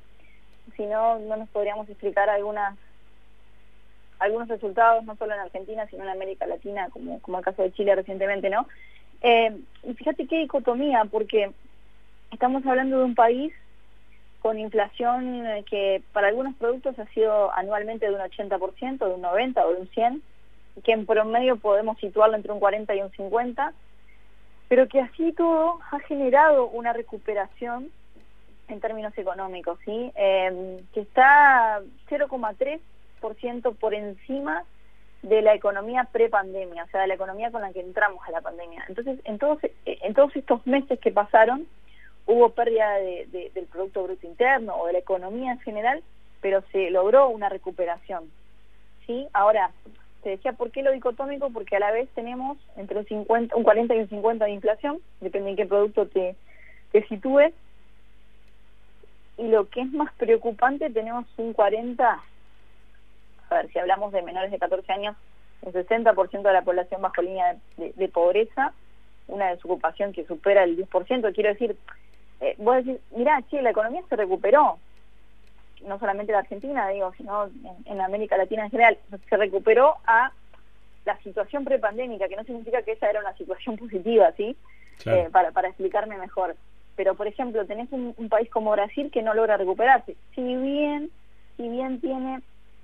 si no, no nos podríamos explicar algunas algunos resultados, no solo en Argentina, sino en América Latina, como, como el caso de Chile recientemente, ¿no? Eh, y fíjate qué dicotomía, porque estamos hablando de un país con inflación eh, que para algunos productos ha sido anualmente de un 80%, de un 90% o de un 100%, que en promedio podemos situarlo entre un 40 y un 50%, pero que así todo ha generado una recuperación en términos económicos, ¿sí? Eh, que está 0,3% por encima de la economía pre-pandemia, o sea, de la economía con la que entramos a la pandemia. Entonces, en todos, en todos estos meses que pasaron, hubo pérdida de, del Producto Bruto Interno o de la economía en general, pero se logró una recuperación. ¿sí? Ahora, te decía, ¿por qué lo dicotómico? Porque a la vez tenemos entre un, 50, un 40 y un 50 de inflación, depende en qué producto te, te sitúes, y lo que es más preocupante, tenemos un 40 a ver, si hablamos de menores de 14 años, un 60% de la población bajo línea de, pobreza, una desocupación que supera el 10%, quiero decir, eh, vos decís, mirá, che, la economía se recuperó, no solamente en Argentina, digo, sino en, América Latina en general, se recuperó a la situación prepandémica, que no significa que esa era una situación positiva, ¿sí? Eh, para, para explicarme mejor. Pero, por ejemplo, tenés un, un país como Brasil que no logra recuperarse. Si bien, si bien tiene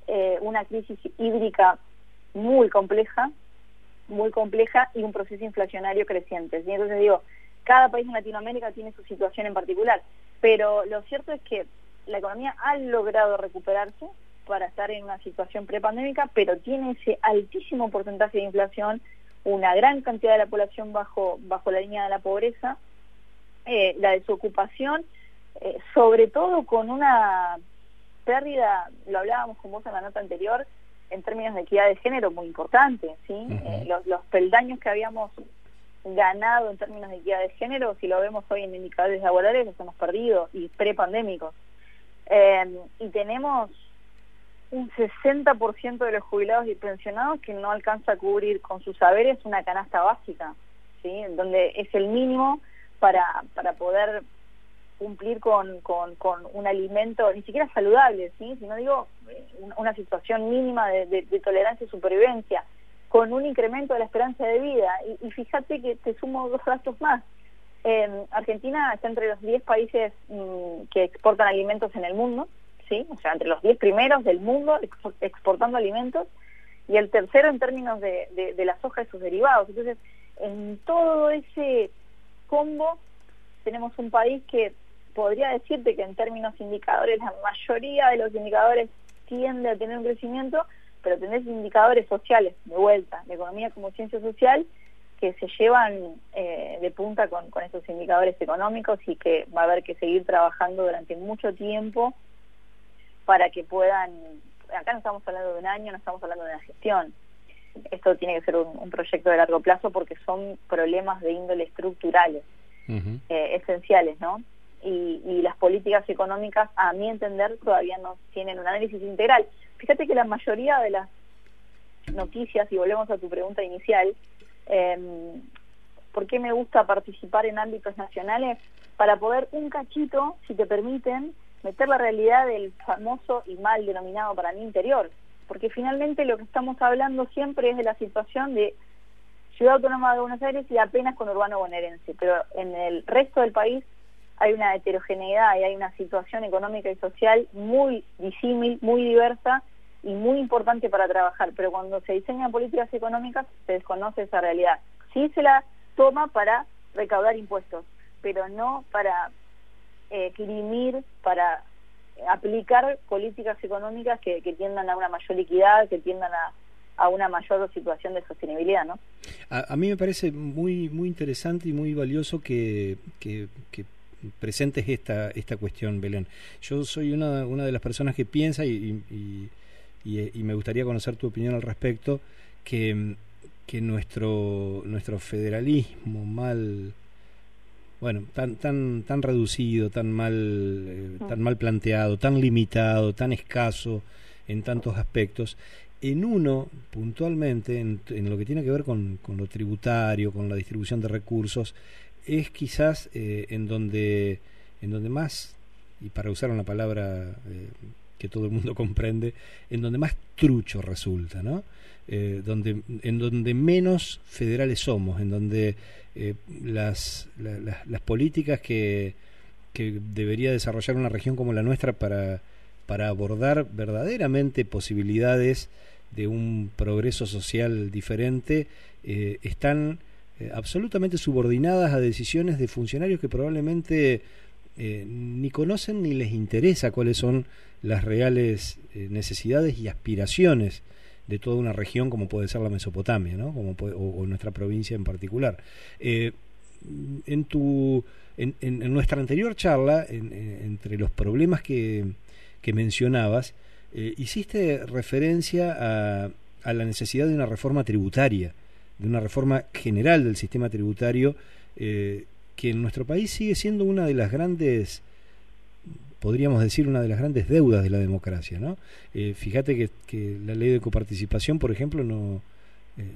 eh, una crisis hídrica muy compleja, muy compleja y un proceso inflacionario creciente. Y entonces digo, cada país en Latinoamérica tiene su situación en particular, pero lo cierto es que la economía ha logrado recuperarse para estar en una situación prepandémica, pero tiene ese altísimo porcentaje de inflación, una gran cantidad de la población bajo, bajo la línea de la pobreza, eh, la desocupación, eh, sobre todo con una pérdida, lo hablábamos con vos en la nota anterior, en términos de equidad de género muy importante, ¿sí? Eh, los, peldaños que habíamos ganado en términos de equidad de género, si lo vemos hoy en indicadores laborales, los hemos perdido, y prepandémicos. Eh, y tenemos un 60% de los jubilados y pensionados que no alcanza a cubrir con sus saberes una canasta básica, ¿sí? donde es el mínimo para, para poder cumplir con, con, un alimento ni siquiera saludable, ¿sí? sino digo eh, una situación mínima de, tolerancia y supervivencia, con un incremento de la esperanza de vida. Y, fíjate que te sumo dos datos más. Argentina está entre los 10 países mm, que exportan alimentos en el mundo, ¿sí? O sea, entre los 10 primeros del mundo exportando alimentos y el tercero en términos de, de, la soja y sus derivados. Entonces, en todo ese combo tenemos un país que podría decirte que en términos indicadores la mayoría de los indicadores tiende a tener un crecimiento, pero tenés indicadores sociales de vuelta, de economía como ciencia social, que se llevan eh, de punta con, con estos indicadores económicos y que va a haber que seguir trabajando durante mucho tiempo para que puedan, acá no estamos hablando de un año, no estamos hablando de una gestión. Esto tiene que ser un, proyecto de largo plazo porque son problemas de índole estructurales, eh, esenciales, ¿no? Y, y, las políticas económicas, a mi entender, todavía no tienen un análisis integral. Fíjate que la mayoría de las noticias, y volvemos a tu pregunta inicial, eh, ¿por qué me gusta participar en ámbitos nacionales? Para poder un cachito, si te permiten, meter la realidad del famoso y mal denominado para mí interior, porque finalmente lo que estamos hablando siempre es de la situación de Ciudad Autónoma de Buenos Aires y apenas con urbano bonaerense, pero en el resto del país hay una heterogeneidad y hay una situación económica y social muy disímil, muy diversa y muy importante para trabajar, pero cuando se diseñan políticas económicas se desconoce esa realidad. Sí se la toma para recaudar impuestos, pero no para eh, para aplicar políticas económicas que, tiendan a una mayor equidad, que tiendan a, una mayor situación de sostenibilidad, ¿no? A, mí me parece muy muy interesante y muy valioso que, que, presentes esta esta cuestión, Belén. Yo soy una, una de las personas que piensa y, y, y, me gustaría conocer tu opinión al respecto que, que nuestro nuestro federalismo mal bueno, tan tan tan reducido, tan mal eh, tan mal planteado, tan limitado, tan escaso en tantos aspectos. En uno, puntualmente, en, lo que tiene que ver con, con, lo tributario, con la distribución de recursos, es quizás eh, en donde en donde más, y para usar una palabra eh, que todo el mundo comprende, en donde más trucho resulta, ¿no? Eh, donde, en donde menos federales somos, en donde eh, las, las políticas que, que debería desarrollar una región como la nuestra para, para abordar verdaderamente posibilidades de un progreso social diferente eh, están absolutamente subordinadas a decisiones de funcionarios que probablemente ni conocen ni les interesa cuáles son las reales necesidades y aspiraciones de toda una región como puede ser la Mesopotamia, ¿no? Como o, nuestra provincia en particular. Eh, en tu en, nuestra anterior charla, entre los problemas que, que mencionabas, eh, hiciste referencia a, a, la necesidad de una reforma tributaria, de una reforma general del sistema tributario, eh, que en nuestro país sigue siendo una de las grandes podríamos decir, una de las grandes deudas de la democracia. ¿no? Eh, fíjate que, la ley de coparticipación, por ejemplo, no, eh,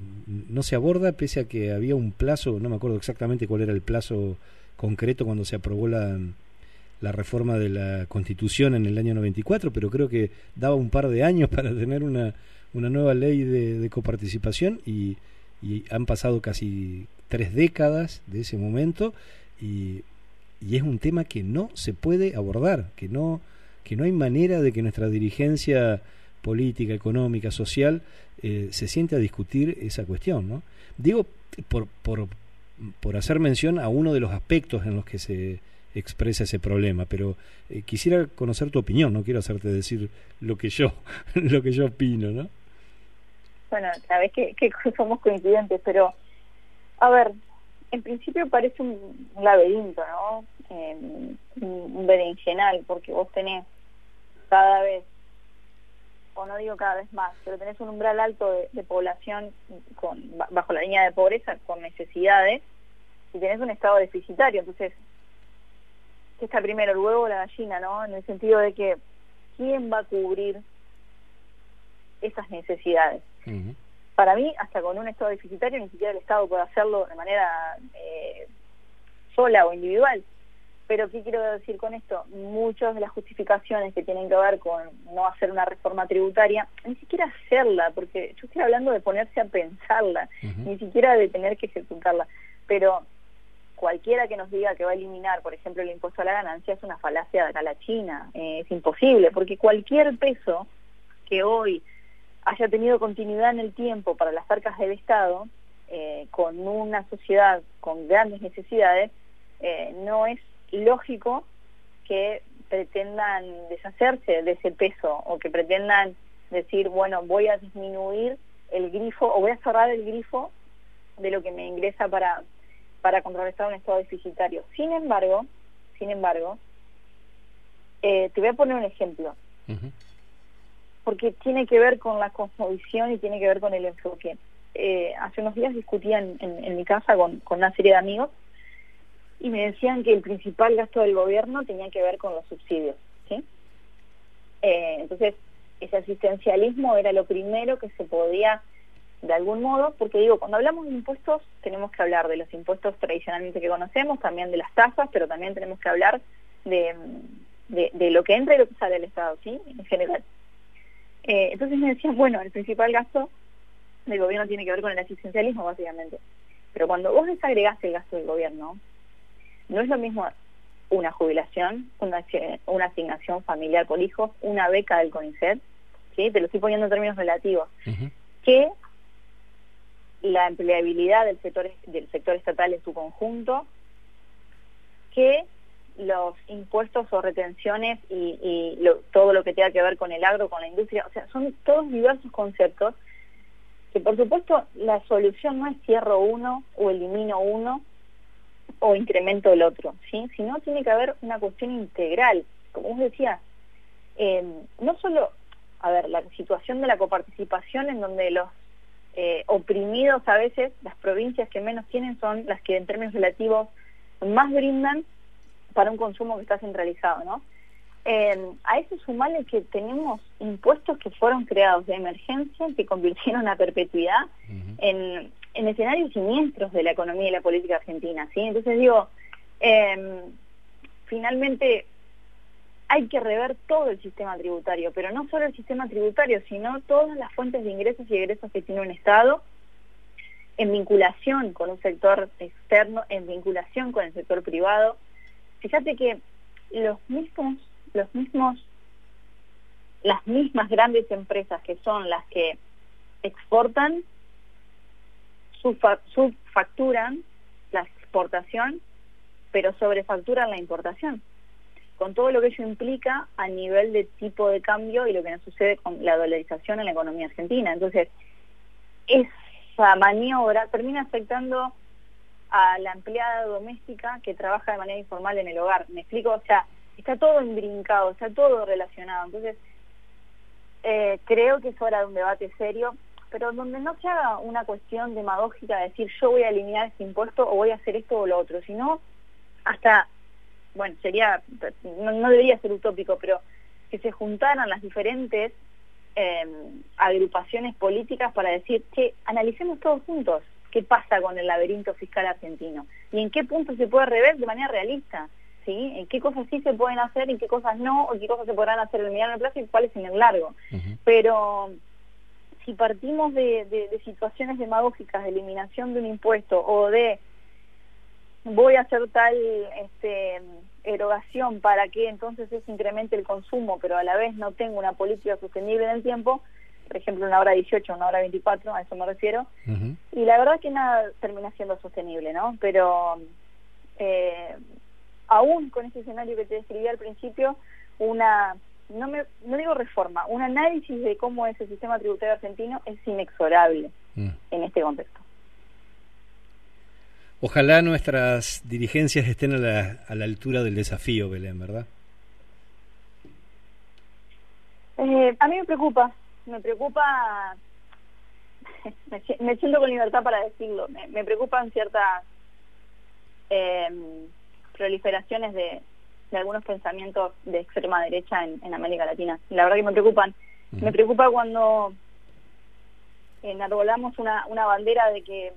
no se aborda pese a que había un plazo, no me acuerdo exactamente cuál era el plazo concreto cuando se aprobó la, la reforma de la Constitución en el año 94, pero creo que daba un par de años para tener una, una nueva ley de, de coparticipación y, y han pasado casi tres décadas de ese momento y y es un tema que no se puede abordar, que no, que no hay manera de que nuestra dirigencia política, económica, social, eh, se siente a discutir esa cuestión. ¿no? Digo, por, por, por hacer mención a uno de los aspectos en los que se expresa ese problema, pero eh, quisiera conocer tu opinión, no quiero hacerte decir lo que yo, lo que yo opino, ¿no? Bueno, sabes que, que somos coincidentes, pero a ver, en principio parece un, laberinto, ¿no? un, berenjenal, porque vos tenés cada vez, o no digo cada vez más, pero tenés un umbral alto de, población bajo la línea de pobreza con necesidades si tenés un estado deficitario. Entonces, ¿qué está primero, el huevo o la gallina, no? En el sentido de que, ¿quién va a cubrir esas necesidades? Para mí, hasta con un estado deficitario, ni siquiera el Estado puede hacerlo de manera eh, sola o individual. Pero ¿qué quiero decir con esto? Muchas de las justificaciones que tienen que ver con no hacer una reforma tributaria, ni siquiera hacerla, porque yo estoy hablando de ponerse a pensarla, ni siquiera de tener que ejecutarla. Pero cualquiera que nos diga que va a eliminar, por ejemplo, el impuesto a la ganancia es una falacia de acá a la China. Eh, es imposible, porque cualquier peso que hoy haya tenido continuidad en el tiempo para las arcas del Estado, eh, con una sociedad con grandes necesidades, eh, no es lógico que pretendan deshacerse de ese peso o que pretendan decir, bueno, voy a disminuir el grifo o voy a cerrar el grifo de lo que me ingresa para, para contrarrestar un estado deficitario. Sin embargo, sin embargo, eh, te voy a poner un ejemplo, porque tiene que ver con la cosmovisión y tiene que ver con el enfoque. Eh, hace unos días discutía en, mi casa con, una serie de amigos y me decían que el principal gasto del gobierno tenía que ver con los subsidios. ¿sí? Eh, entonces, ese asistencialismo era lo primero que se podía, de algún modo, porque digo, cuando hablamos de impuestos, tenemos que hablar de los impuestos tradicionalmente que conocemos, también de las tasas, pero también tenemos que hablar de, de, lo que entra y lo que sale del Estado, ¿sí? En general. Eh, entonces me decían, bueno, el principal gasto del gobierno tiene que ver con el asistencialismo, básicamente. Pero cuando vos desagregás el gasto del gobierno, no es lo mismo una jubilación, una, una asignación familiar por hijos, una beca del CONICET, ¿sí? te lo estoy poniendo en términos relativos, que la empleabilidad del sector, del sector estatal en su conjunto, que los impuestos o retenciones y, todo lo que tenga que ver con el agro, con la industria, o sea, son todos diversos conceptos que por supuesto la solución no es cierro uno o elimino uno, o incremento del otro, ¿sí? sino tiene que haber una cuestión integral. Como vos decías, eh, no solo, a ver, la situación de la coparticipación en donde los eh, oprimidos a veces, las provincias que menos tienen son las que en términos relativos más brindan para un consumo que está centralizado, ¿no? Eh, a eso sumarle que tenemos impuestos que fueron creados de emergencia, que convirtieron a perpetuidad en en escenarios siniestros de la economía y la política argentina, ¿sí? Entonces digo, em, finalmente hay que rever todo el sistema tributario, pero no solo el sistema tributario, sino todas las fuentes de ingresos y egresos que tiene un Estado en vinculación con un sector externo, en vinculación con el sector privado. Fíjate que los mismos, los mismos, las mismas grandes empresas que son las que exportan subfacturan la exportación, pero sobrefacturan la importación, con todo lo que ello implica a nivel de tipo de cambio y lo que nos sucede con la dolarización en la economía argentina. Entonces, esa maniobra termina afectando a la empleada doméstica que trabaja de manera informal en el hogar. ¿Me explico? O sea, está todo imbrincado, está todo relacionado. Entonces, eh, creo que es hora de un debate serio pero donde no se haga una cuestión demagógica de decir yo voy a eliminar este impuesto o voy a hacer esto o lo otro, sino hasta, bueno, sería, no, debería ser utópico, pero que se juntaran las diferentes em, agrupaciones políticas para decir que analicemos todos juntos qué pasa con el laberinto fiscal argentino y en qué punto se puede rever de manera realista. ¿Sí? en qué cosas sí se pueden hacer, en qué cosas no, o qué cosas se podrán hacer en el mediano plazo y cuáles en el largo. Pero si partimos de, situaciones demagógicas de eliminación de un impuesto o de voy a hacer tal este, erogación para que entonces se incremente el consumo, pero a la vez no tengo una política sostenible en el tiempo, por ejemplo, una hora 18, una hora 24, a eso me refiero, y la verdad que nada termina siendo sostenible, ¿no? Pero eh, aún con ese escenario que te describí al principio, una no, me, no digo reforma, un análisis de cómo es el sistema tributario argentino es inexorable mm. en este contexto. Ojalá nuestras dirigencias estén a la, a la altura del desafío, Belén, ¿verdad? Eh, a mí me preocupa, me preocupa, me, siento con libertad para decirlo, me, me preocupan ciertas eh, proliferaciones de, de, algunos pensamientos de extrema derecha en, en, América Latina. La verdad que me preocupan. Me preocupa cuando enarbolamos una, una bandera de que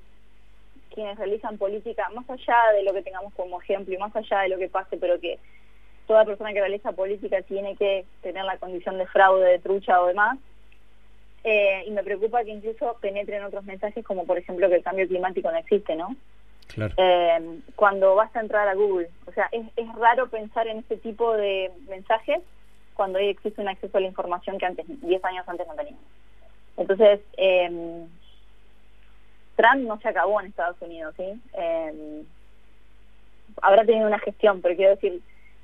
quienes realizan política, más allá de lo que tengamos como ejemplo y más allá de lo que pase, pero que toda persona que realiza política tiene que tener la condición de fraude, de trucha o demás. Eh, y me preocupa que incluso penetren otros mensajes como por ejemplo que el cambio climático no existe, ¿no? Claro. Eh, cuando vas a entrar a Google, o sea, es, es raro pensar en este tipo de mensajes cuando hoy existe un acceso a la información que antes, 10 años antes no teníamos. Entonces, eh, Trump no se acabó en Estados Unidos, ¿sí? Eh, habrá tenido una gestión, pero quiero decir,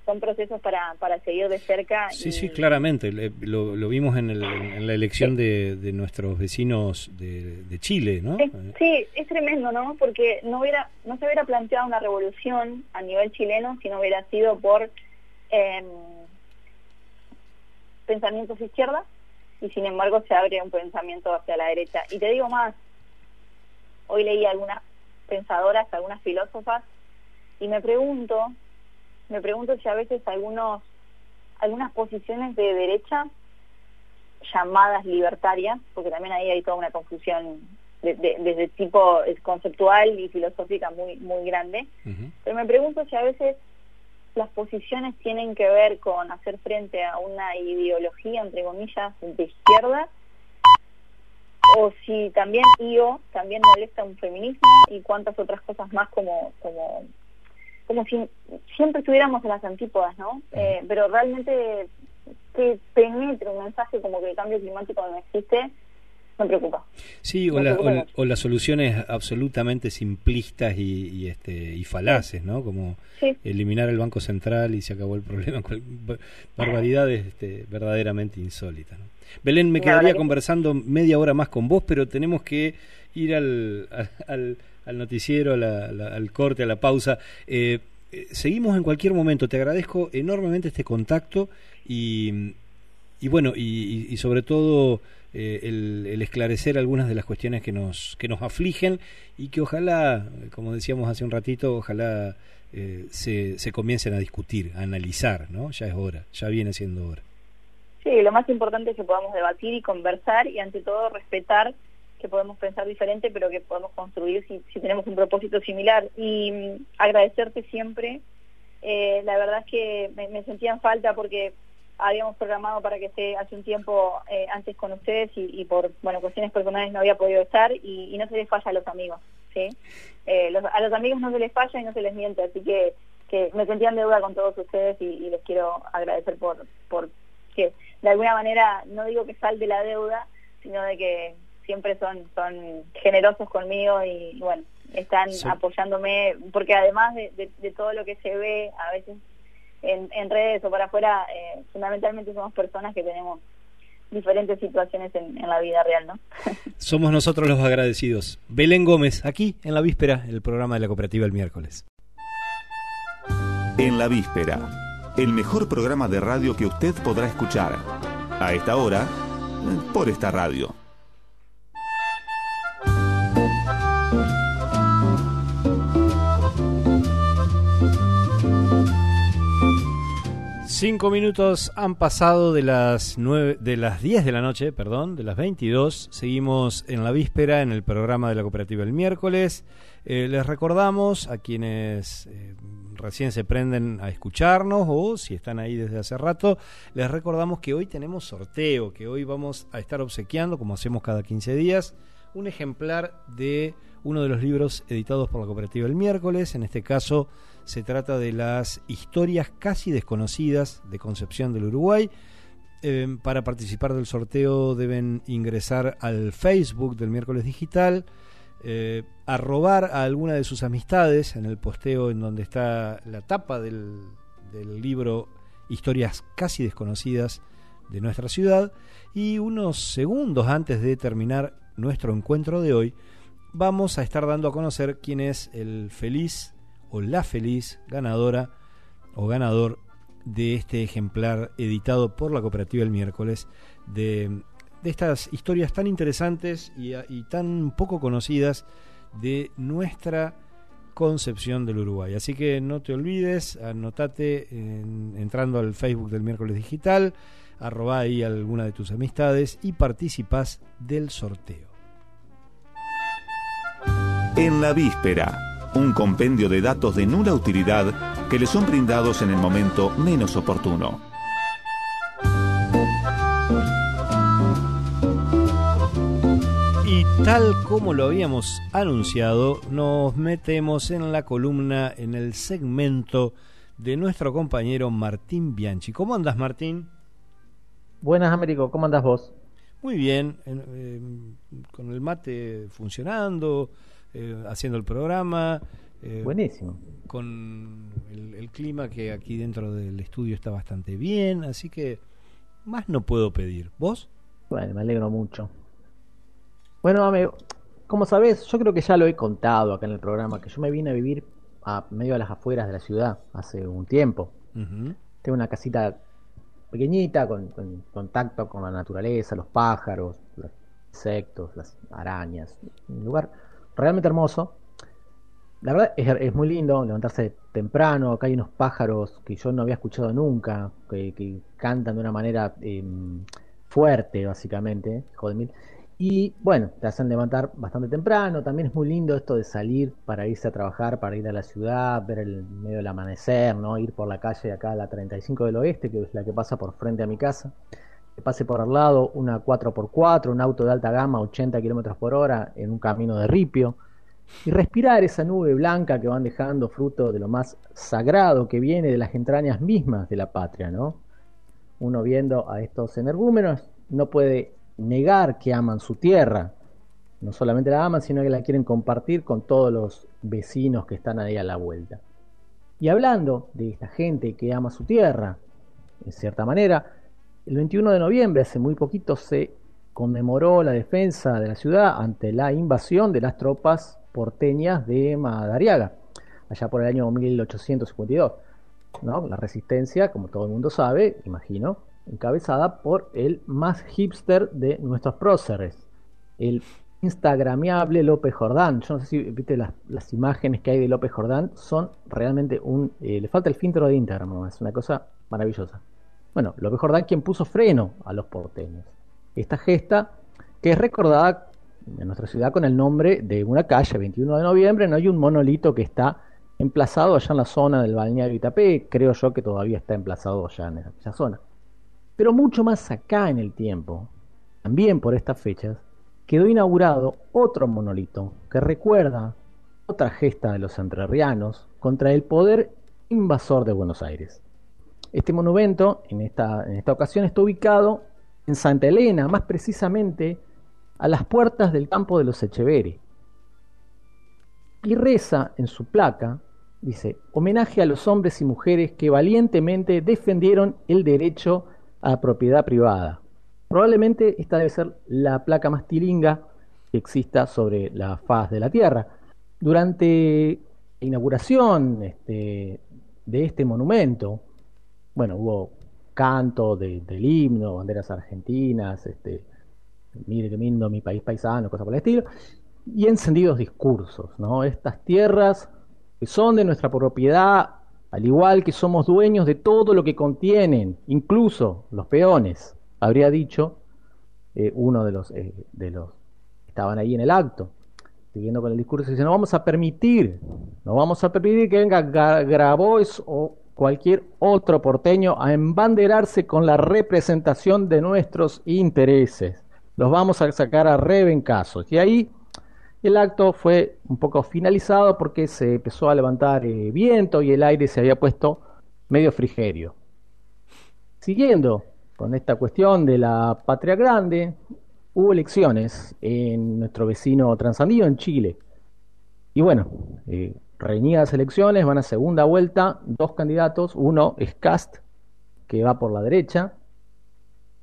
son procesos para, para seguir de cerca. Sí, y... sí, claramente. Lo, lo vimos en, el, en, la elección sí. de, de, nuestros vecinos de, de Chile, ¿no? Es, sí, es tremendo, ¿no? Porque no hubiera no se hubiera planteado una revolución a nivel chileno si no hubiera sido por eh, pensamientos izquierda y sin embargo se abre un pensamiento hacia la derecha. Y te digo más, hoy leí algunas pensadoras, algunas filósofas, y me pregunto, me pregunto si a veces algunos, algunas posiciones de derecha llamadas libertarias, porque también ahí hay toda una confusión desde de, de tipo conceptual y filosófica muy, muy grande, uh -huh. pero me pregunto si a veces las posiciones tienen que ver con hacer frente a una ideología, entre comillas, de izquierda, o si también IO también molesta un feminismo y cuántas otras cosas más como como como si siempre estuviéramos en las antípodas, ¿no? Eh, pero realmente que penetre un mensaje como que el cambio climático no existe, me preocupa. Sí, me o, preocupa la, o, o, las soluciones absolutamente simplistas y, y, este y falaces, ¿no? Como sí. eliminar el Banco Central y se acabó el problema. Barbaridades este, verdaderamente insólitas, ¿no? Belén, me quedaría conversando media hora más con vos, pero tenemos que ir al, al, al noticiero, a la, al corte, a la pausa. Eh, seguimos en cualquier momento. Te agradezco enormemente este contacto y, y bueno, y, sobre todo eh, el, el, esclarecer algunas de las cuestiones que nos, que nos afligen y que ojalá, como decíamos hace un ratito, ojalá eh, se, se comiencen a discutir, a analizar, ¿no? Ya es hora, ya viene siendo hora. Sí, lo más importante es que podamos debatir y conversar y ante todo respetar que podemos pensar diferente, pero que podemos construir si, si tenemos un propósito similar. Y mm, agradecerte siempre. Eh, la verdad es que me, me, sentía en falta porque habíamos programado para que esté hace un tiempo eh, antes con ustedes y, y, por bueno cuestiones personales no había podido estar y, no se les falla a los amigos. ¿sí? Eh, los, a los amigos no se les falla y no se les miente, así que, que me sentía en deuda con todos ustedes y, y les quiero agradecer por, por que de alguna manera no digo que sal de la deuda, sino de que siempre son son generosos conmigo y, bueno, están sí. apoyándome, porque además de, de, de, todo lo que se ve a veces en, en redes o para afuera, eh, fundamentalmente somos personas que tenemos diferentes situaciones en, en, la vida real, ¿no? Somos nosotros los agradecidos. Belén Gómez, aquí en la víspera, el programa de la cooperativa el miércoles. En la víspera el mejor programa de radio que usted podrá escuchar. A esta hora, por esta radio. Cinco minutos han pasado de las nueve, de las 10 de la noche, perdón, de las 22. Seguimos en la víspera en el programa de la cooperativa el miércoles. Eh, les recordamos a quienes eh, recién se prenden a escucharnos o si están ahí desde hace rato, les recordamos que hoy tenemos sorteo, que hoy vamos a estar obsequiando, como hacemos cada 15 días, un ejemplar de uno de los libros editados por la cooperativa el miércoles. En este caso se trata de las historias casi desconocidas de Concepción del Uruguay. Eh, para participar del sorteo deben ingresar al Facebook del miércoles digital eh, a robar a alguna de sus amistades en el posteo en donde está la tapa del libro Historias casi desconocidas de nuestra ciudad y unos segundos antes de terminar nuestro encuentro de hoy vamos a estar dando a conocer quién es el feliz la feliz ganadora o ganador de este ejemplar editado por la cooperativa el miércoles de estas historias tan interesantes y, tan poco conocidas de nuestra Concepción del Uruguay. Así que no te olvides, anotate entrando al Facebook del miércoles digital, arroba ahí alguna de tus amistades y participás del sorteo. En la víspera, un compendio de datos de nula utilidad que le son brindados en el momento menos oportuno. Y tal como lo habíamos anunciado, nos metemos en la columna, en el segmento de nuestro compañero Martín Bianchi. ¿Cómo andas, Martín? Buenas, Américo. ¿Cómo andas vos? Muy bien, con el mate funcionando, eh, haciendo el programa. Eh, Buenísimo. Con el, clima que aquí dentro del estudio está bastante bien, así que más no puedo pedir. ¿Vos? Bueno, me alegro mucho. Bueno, amigo, como sabés, yo creo que ya lo he contado acá en el programa, que yo me vine a vivir a medio de las afueras de la ciudad hace un tiempo. Tengo una casita pequeñita, con, contacto con la naturaleza, los pájaros, los insectos, las arañas. Un lugar realmente hermoso. La verdad es, muy lindo levantarse temprano. Acá hay unos pájaros que yo no había escuchado nunca, que, cantan de una manera em, fuerte, básicamente. Joder, y bueno, te hacen levantar bastante temprano. También es muy lindo esto de salir para irse a trabajar, para ir a la ciudad, ver el medio del amanecer, ¿no? Ir por la calle acá, la 35 del oeste, que es la que pasa por frente a mi casa. Pase por al lado una 4x4, un auto de alta gama, 80 kilómetros por hora, en un camino de ripio. Y respirar esa nube blanca que van dejando fruto de lo más sagrado que viene de las entrañas mismas de la patria, ¿no? Uno viendo a estos energúmenos no puede negar que aman su tierra. No solamente la aman, sino que la quieren compartir con todos los vecinos que están ahí a la vuelta. Y hablando de esta gente que ama su tierra, en cierta manera, el 21 de noviembre, hace muy poquito, se conmemoró la defensa de la ciudad ante la invasión de las tropas porteñas de Madariaga, allá por el año 1852. ¿no? La resistencia, como todo el mundo sabe, imagino, encabezada por el más hipster de nuestros próceres, el instagramiable López Jordán. Yo no sé si viste las, imágenes que hay de López Jordán, son realmente un... Eh, le falta el filtro de Instagram, es una cosa maravillosa. Bueno, López Jordán quien puso freno a los porteños. Esta gesta que es recordada en nuestra ciudad con el nombre de una calle, 21 de noviembre, no hay un monolito que está emplazado allá en la zona del balneario Itapé, creo yo que todavía está emplazado allá en esa zona. Pero mucho más acá en el tiempo, también por estas fechas, quedó inaugurado otro monolito que recuerda otra gesta de los entrerrianos contra el poder invasor de Buenos Aires. Este monumento, en esta, en esta ocasión, está ubicado en Santa Elena, más precisamente a las puertas del campo de los Echeverri. Y reza en su placa, dice, homenaje a los hombres y mujeres que valientemente defendieron el derecho a propiedad privada. Probablemente esta debe ser la placa más tilinga que exista sobre la faz de la Tierra. Durante la inauguración este, de este monumento, bueno, hubo canto del himno, banderas argentinas, este, mire que lindo mi país paisano, cosas por el estilo, y encendidos discursos, ¿no? Estas tierras que son de nuestra propiedad al igual que somos dueños de todo lo que contienen, incluso los peones, habría dicho eh, uno de los, eh, de los que estaban ahí en el acto, siguiendo con el discurso, dice, no vamos a permitir, no vamos a permitir que venga Grabois o cualquier otro porteño a embanderarse con la representación de nuestros intereses. Los vamos a sacar a rebencazos. Y ahí el acto fue un poco finalizado porque se empezó a levantar eh, viento y el aire se había puesto medio frigerio. Siguiendo con esta cuestión de la patria grande, hubo elecciones en nuestro vecino transandino, en Chile. Y bueno, eh, reñidas elecciones, van a segunda vuelta, dos candidatos, uno es Cast, que va por la derecha,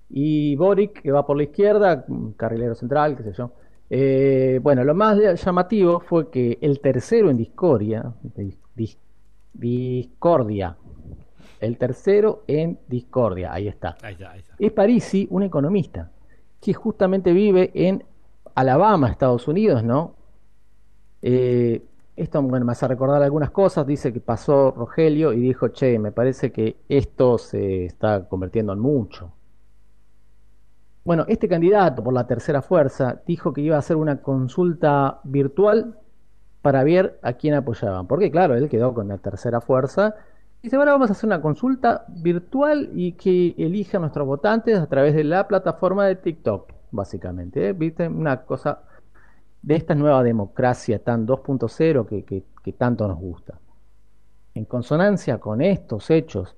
y Boric, que va por la izquierda, carrilero central, qué sé yo. Eh, bueno, lo más llamativo fue que el tercero en discordia, discordia, el tercero en discordia, ahí está, es Parisi, un economista, que justamente vive en Alabama, Estados Unidos, ¿no? Eh, Esto bueno, me hace recordar algunas cosas. Dice que pasó Rogelio y dijo, che, me parece que esto se está convirtiendo en mucho. Bueno, este candidato por la tercera fuerza dijo que iba a hacer una consulta virtual para ver a quién apoyaban. Porque claro, él quedó con la tercera fuerza. Y dice, ahora vamos a hacer una consulta virtual y que elija a nuestros votantes a través de la plataforma de TikTok, básicamente. ¿eh? ¿Viste? Una cosa de esta nueva democracia tan 2.0 que, tanto nos gusta. En consonancia con estos hechos,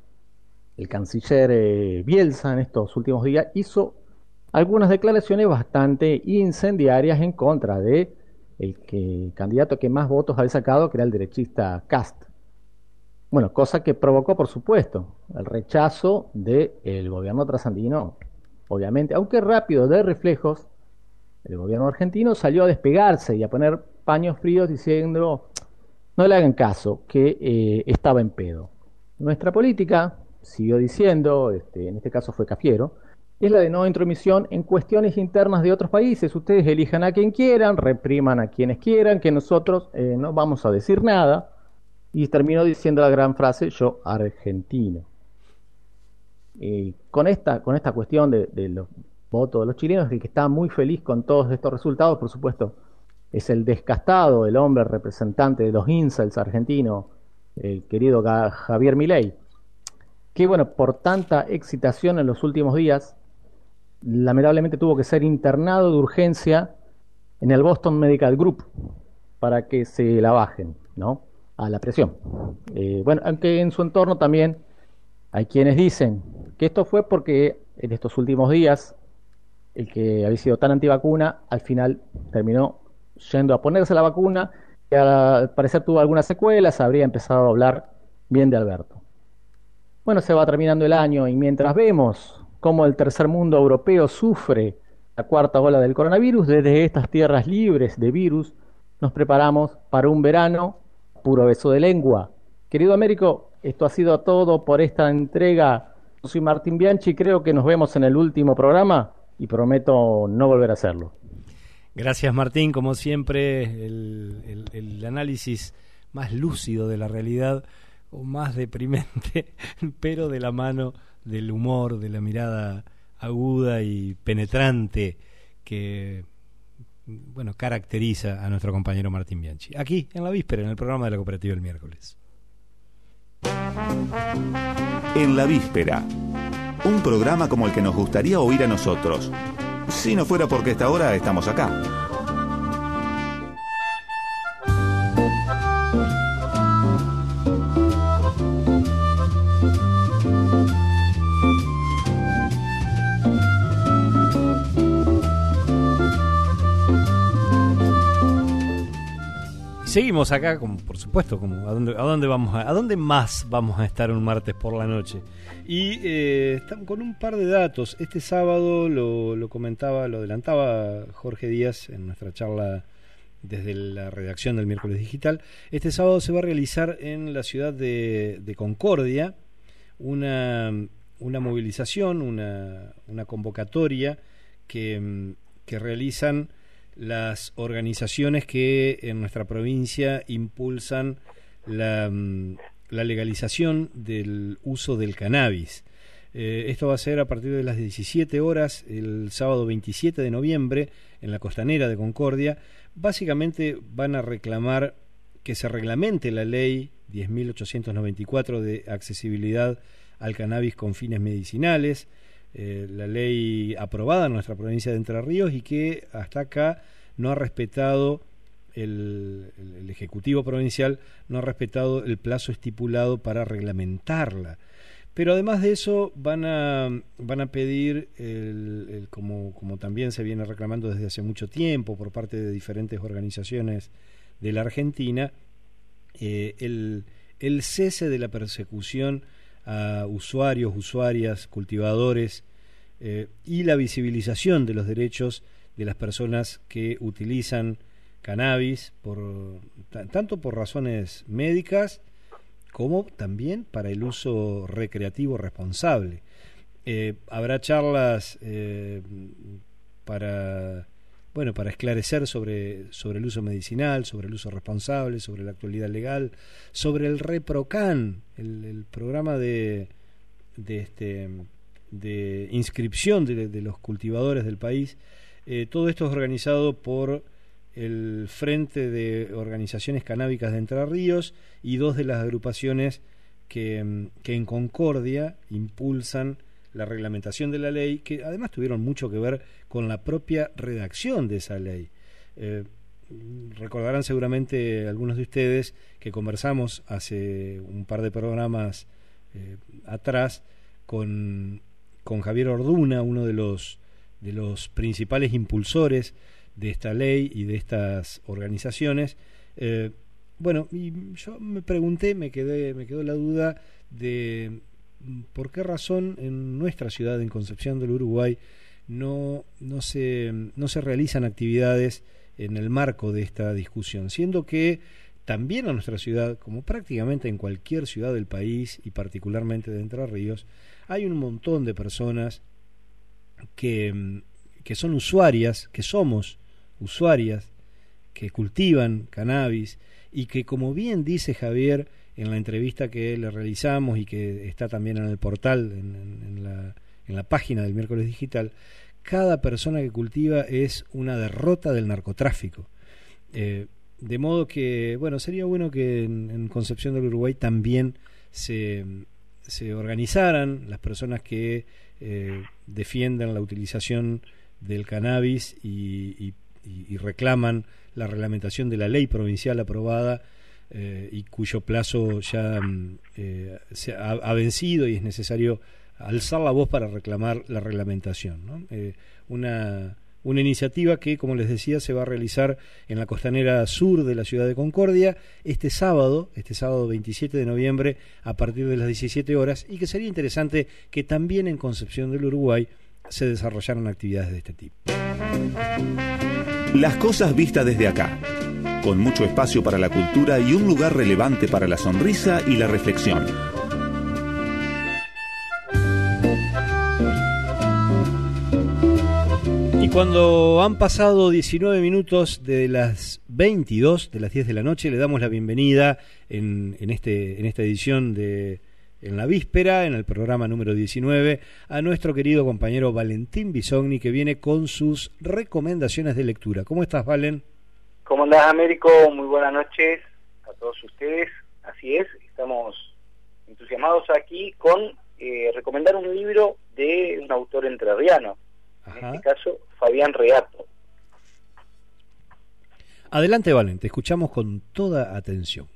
el canciller eh, Bielsa en estos últimos días hizo algunas declaraciones bastante incendiarias en contra de el, candidato que más votos había sacado, que era el derechista Cast. Bueno, cosa que provocó, por supuesto, el rechazo del gobierno trasandino, obviamente, aunque rápido de reflejos, el gobierno argentino salió a despegarse y a poner paños fríos diciendo no le hagan caso, que eh, estaba en pedo. Nuestra política, siguió diciendo, este, en este caso fue Cafiero, es la de no intromisión en cuestiones internas de otros países. Ustedes elijan a quien quieran, repriman a quienes quieran, que nosotros eh, no vamos a decir nada. Y terminó diciendo la gran frase, yo argentino. Y con esta, con esta cuestión de, de los voto de los chilenos, el que está muy feliz con todos estos resultados, por supuesto, es el descastado, el hombre representante de los incels argentinos, el querido Javier Milei, que bueno, por tanta excitación en los últimos días, lamentablemente tuvo que ser internado de urgencia en el Boston Medical Group para que se la bajen, ¿no? A la presión. Eh, bueno, aunque en su entorno también hay quienes dicen que esto fue porque en estos últimos días el que había sido tan antivacuna, al final terminó yendo a ponerse la vacuna y al parecer tuvo algunas secuelas, habría empezado a hablar bien de Alberto. Bueno, se va terminando el año y mientras vemos cómo el tercer mundo europeo sufre la cuarta ola del coronavirus, desde estas tierras libres de virus, nos preparamos para un verano puro beso de lengua. Querido Américo, esto ha sido todo por esta entrega. soy Martín Bianchi, creo que nos vemos en el último programa y prometo no volver a hacerlo. Gracias Martín, como siempre, el, análisis más lúcido de la realidad o más deprimente, pero de la mano del humor, de la mirada aguda y penetrante que bueno, caracteriza a nuestro compañero Martín Bianchi. Aquí, en la víspera, en el programa de la cooperativa el miércoles. En la víspera un programa como el que nos gustaría oír a nosotros, si no fuera porque esta hora estamos acá. Seguimos acá, como por supuesto, como a dónde, a dónde vamos a, a dónde más vamos a estar un martes por la noche. Y eh, con un par de datos. Este sábado lo, comentaba, lo adelantaba Jorge Díaz en nuestra charla desde la redacción del miércoles digital. Este sábado se va a realizar en la ciudad de, Concordia una, una movilización, una, una convocatoria que, que realizan las organizaciones que en nuestra provincia impulsan la, la legalización del uso del cannabis. Eh, esto va a ser a partir de las 17 horas el sábado 27 de noviembre en la costanera de Concordia. Básicamente van a reclamar que se reglamente la ley 10.894 de accesibilidad al cannabis con fines medicinales, eh, la ley aprobada en nuestra provincia de Entre Ríos y que hasta acá no ha respetado el, Ejecutivo Provincial no ha respetado el plazo estipulado para reglamentarla. Pero además de eso van a, van a pedir, el, como, como también se viene reclamando desde hace mucho tiempo por parte de diferentes organizaciones de la Argentina, eh, el, el cese de la persecución a usuarios, usuarias, cultivadores eh, y la visibilización de los derechos de las personas que utilizan cannabis, por, tanto por razones médicas como también para el uso recreativo responsable. Eh, habrá charlas eh, para, bueno, para esclarecer sobre, sobre el uso medicinal, sobre el uso responsable, sobre la actualidad legal, sobre el ReproCan, el, programa de, de, este, de inscripción de, los cultivadores del país. Eh, todo esto es organizado por el Frente de Organizaciones Canábicas de Entre Ríos y dos de las agrupaciones que, que en Concordia impulsan la reglamentación de la ley, que además tuvieron mucho que ver con la propia redacción de esa ley. Eh, recordarán seguramente algunos de ustedes que conversamos hace un par de programas eh, atrás con, con Javier Orduna, uno de los, de los principales impulsores de esta ley y de estas organizaciones. Eh, bueno, y yo me pregunté, me quedé, me quedó la duda de por qué razón en nuestra ciudad, en Concepción del Uruguay, no, no, se, no se realizan actividades en el marco de esta discusión, siendo que también en nuestra ciudad, como prácticamente en cualquier ciudad del país y particularmente de Entre Ríos, hay un montón de personas que, que son usuarias, que somos usuarias, que cultivan cannabis y que, como bien dice Javier, en la entrevista que le realizamos y que está también en el portal, en, la, página del miércoles digital, cada persona que cultiva es una derrota del narcotráfico. Eh, de modo que, bueno, sería bueno que en, Concepción del Uruguay también se, se organizaran las personas que eh, defiendan la utilización del cannabis y reclaman la reglamentación de la ley provincial aprobada eh, y cuyo plazo ya mm, eh, se ha, vencido y es necesario alzar la voz para reclamar la reglamentación. Eh, una, una iniciativa que, como les decía, se va a realizar en la costanera sur de la ciudad de Concordia este sábado, este sábado 27 de noviembre, a partir de las 17 horas, y que sería interesante que también en Concepción del Uruguay se desarrollaran actividades de este tipo. Las cosas vistas desde acá con mucho espacio para la cultura y un lugar relevante para la sonrisa y la reflexión. Y cuando han pasado 19 minutos de las 22, de las 10 de la noche, le damos la bienvenida en, este, en esta edición de En la Víspera, en el programa número 19, a nuestro querido compañero Valentín Bisogni, que viene con sus recomendaciones de lectura. ¿Cómo estás, Valen? ¿Cómo andás, Américo? Muy buenas noches a todos ustedes. Así es, estamos entusiasmados aquí con eh, recomendar un libro de un autor entrerriano, en este caso Fabián Reato. Adelante, Valen, te escuchamos con toda atención.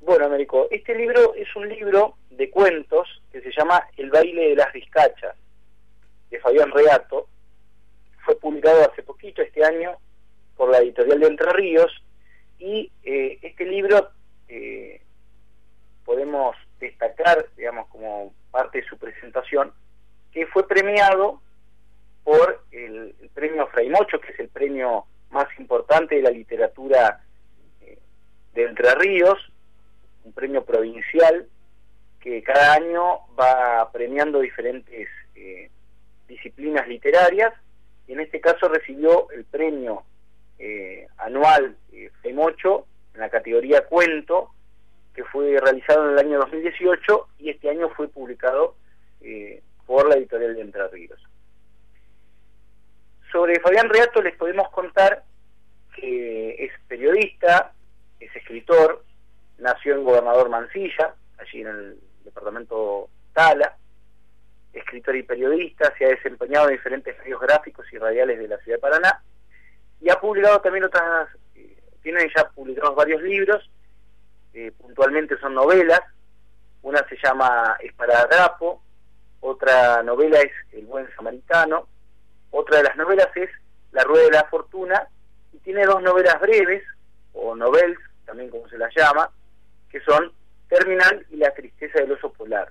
Bueno, Américo, este libro es un libro de cuentos que se llama El baile de las vizcachas, de Fabián Reato. Fue publicado hace poquito, este año, por la editorial de Entre Ríos y eh, este libro eh, podemos destacar, digamos, como parte de su presentación, que fue premiado por el, premio Fray Mocho, que es el premio más importante de la literatura eh, de Entre Ríos, un premio provincial que cada año va premiando diferentes disciplinas literarias, y en este caso recibió el premio eh, anual eh, FEMOCHO en la categoría cuento, que fue realizado en el año 2018 y este año fue publicado eh, por la editorial de Entre Ríos. Sobre Fabián Reato les podemos contar que es periodista, es escritor, nació en Gobernador Mansilla, allí en el departamento Tala, escritor y periodista, se ha desempeñado en diferentes medios gráficos y radiales de la ciudad de Paraná, y ha publicado también otras, tiene ya publicados varios libros, eh, puntualmente son novelas, una se llama Esparadrapo, otra novela es El buen samaritano, otra de las novelas es La rueda de la fortuna, y tiene dos novelas breves, o novels, también como se las llama, que son Terminal y La tristeza del oso polar.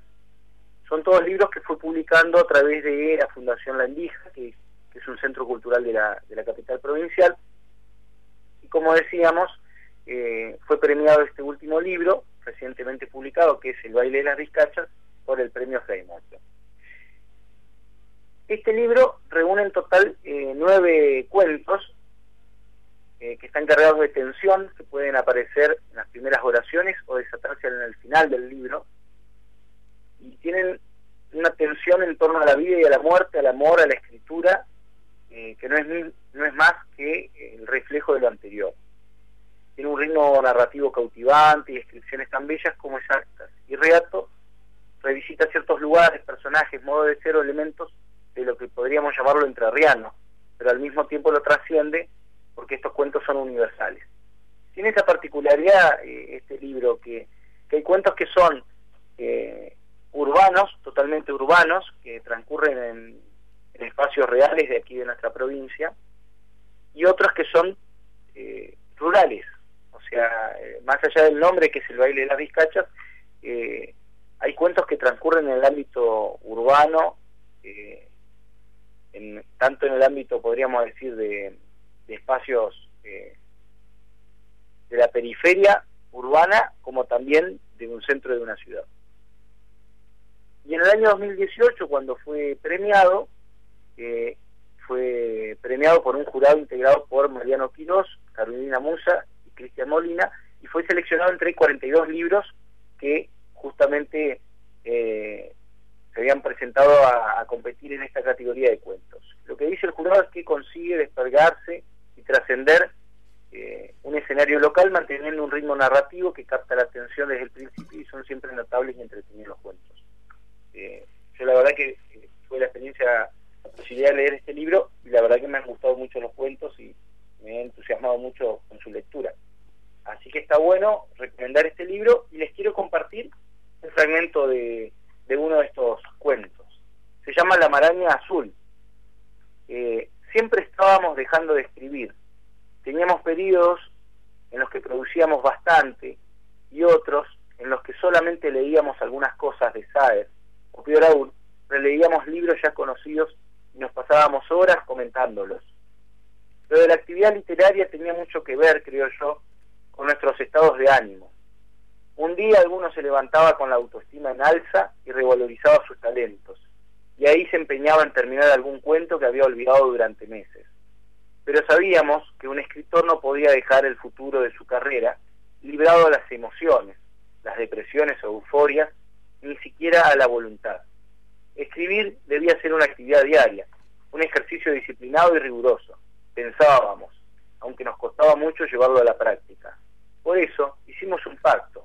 Son todos libros que fue publicando a través de la Fundación Landija, que es un centro cultural de la, de la capital provincial. Y como decíamos, eh, fue premiado este último libro, recientemente publicado, que es El baile de las vizcachas, por el premio Freymont. Este libro reúne en total eh, nueve cuentos eh, que están cargados de tensión, que pueden aparecer en las primeras oraciones o desatarse en el final del libro, y tienen una tensión en torno a la vida y a la muerte, al amor, a la escritura, eh, que no es, no es más que el reflejo de lo anterior. Tiene un ritmo narrativo cautivante y descripciones tan bellas como exactas. Y Reato revisita ciertos lugares, personajes, modo de ser o elementos de lo que podríamos llamarlo entrerriano, pero al mismo tiempo lo trasciende porque estos cuentos son universales. Tiene esa particularidad eh, este libro que, hay cuentos que son eh, urbanos, totalmente urbanos, que transcurren en, espacios reales de aquí de nuestra provincia, y otros que son eh, rurales, o sea, más allá del nombre que es el baile de las vizcachas, hay cuentos que transcurren en el ámbito urbano, en, tanto en el ámbito, podríamos decir, de, espacios eh, de la periferia urbana como también de un centro de una ciudad. Y en el año 2018, cuando fue premiado, eh, fue premiado por un jurado integrado por Mariano Quirós, Carolina Musa y Cristian Molina, y fue seleccionado entre 42 libros que justamente eh, se habían presentado a, competir en esta categoría de cuentos. Lo que dice el jurado es que consigue despergarse y trascender eh, un escenario local manteniendo un ritmo narrativo que capta la atención desde el principio y son siempre notables y entretenidos los cuentos. Eh, yo la verdad que eh, fue la experiencia, posibilidad de leer este libro y la verdad que me han gustado mucho los cuentos y me he entusiasmado mucho con su lectura. Así que está bueno recomendar este libro y les quiero compartir un fragmento de, de uno de estos cuentos. Se llama La maraña azul. Eh, siempre estábamos dejando de escribir. Teníamos periodos en los que producíamos bastante y otros en los que solamente leíamos algunas cosas de Saer, o peor aún, releíamos libros ya conocidos nos pasábamos horas comentándolos. Lo de la actividad literaria tenía mucho que ver, creo yo, con nuestros estados de ánimo. Un día alguno se levantaba con la autoestima en alza y revalorizaba sus talentos, y ahí se empeñaba en terminar algún cuento que había olvidado durante meses. Pero sabíamos que un escritor no podía dejar el futuro de su carrera librado a las emociones, las depresiones o euforias, ni siquiera a la voluntad. Escribir debía ser una actividad diaria, un ejercicio disciplinado y riguroso, pensábamos, aunque nos costaba mucho llevarlo a la práctica. Por eso hicimos un pacto,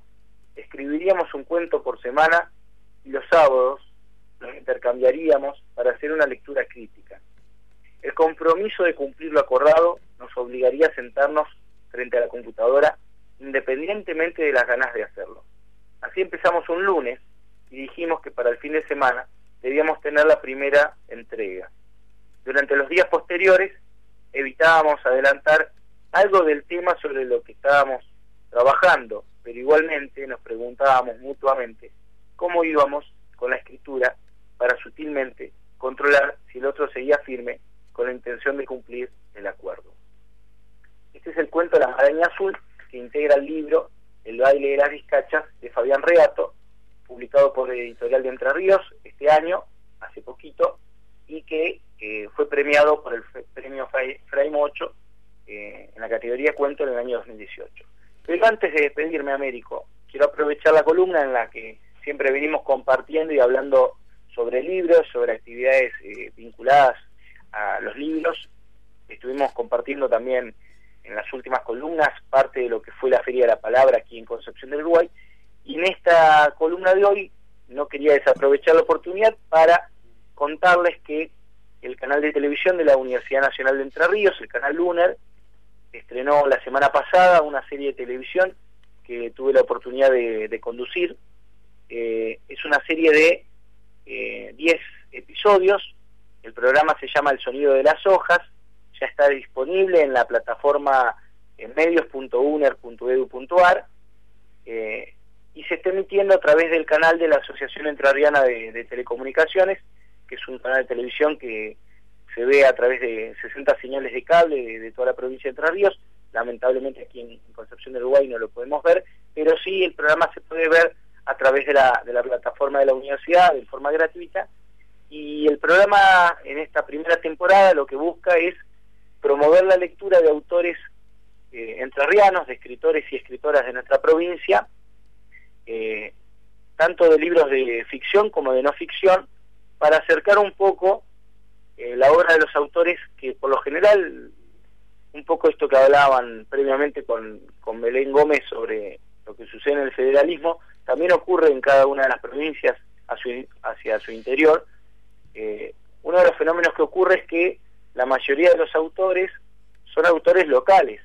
escribiríamos un cuento por semana y los sábados los intercambiaríamos para hacer una lectura crítica. El compromiso de cumplir lo acordado nos obligaría a sentarnos frente a la computadora independientemente de las ganas de hacerlo. Así empezamos un lunes y dijimos que para el fin de semana debíamos tener la primera entrega. Durante los días posteriores evitábamos adelantar algo del tema sobre lo que estábamos trabajando pero igualmente nos preguntábamos mutuamente cómo íbamos con la escritura para sutilmente controlar si el otro seguía firme con la intención de cumplir el acuerdo. Este es el cuento de la maraña azul que integra el libro El baile de las vizcachas de Fabián Reato, publicado por editorial de Entre Ríos este año, hace poquito, y que fue premiado por el premio Frame 8 eh, en la categoría cuento en el año 2018. Pero antes de despedirme, Américo, quiero aprovechar la columna en la que siempre venimos compartiendo y hablando sobre libros, sobre actividades eh, vinculadas a los libros. Estuvimos compartiendo también en las últimas columnas parte de lo que fue la Feria de la Palabra aquí en Concepción del Uruguay. Y en esta columna de hoy no quería desaprovechar la oportunidad para contarles que el canal de televisión de la Universidad Nacional de Entre Ríos, el canal Lunar, estrenó la semana pasada una serie de televisión que tuve la oportunidad de, conducir. Eh, es una serie de 10 eh, episodios. El programa se llama El Sonido de las Hojas. Ya está disponible en la plataforma medios.uner.edu.ar y se está emitiendo a través del canal de la Asociación Entrerriana de Telecomunicaciones, que es un canal de televisión que se ve a través de 60 señales de cable de, toda la provincia de Entre Ríos. Lamentablemente aquí en, Concepción del Uruguay no lo podemos ver, pero sí el programa se puede ver a través de la, de la plataforma de la universidad de forma gratuita. Y el programa en esta primera temporada lo que busca es promover la lectura de autores eh, entrerrianos, de escritores y escritoras de nuestra provincia, eh, tanto de libros de ficción como de no ficción, para acercar un poco eh, la obra de los autores que por lo general, un poco esto que hablaban previamente con, con Belén Gómez sobre lo que sucede en el federalismo, también ocurre en cada una de las provincias hacia, su interior. Eh, uno de los fenómenos que ocurre es que la mayoría de los autores son autores locales,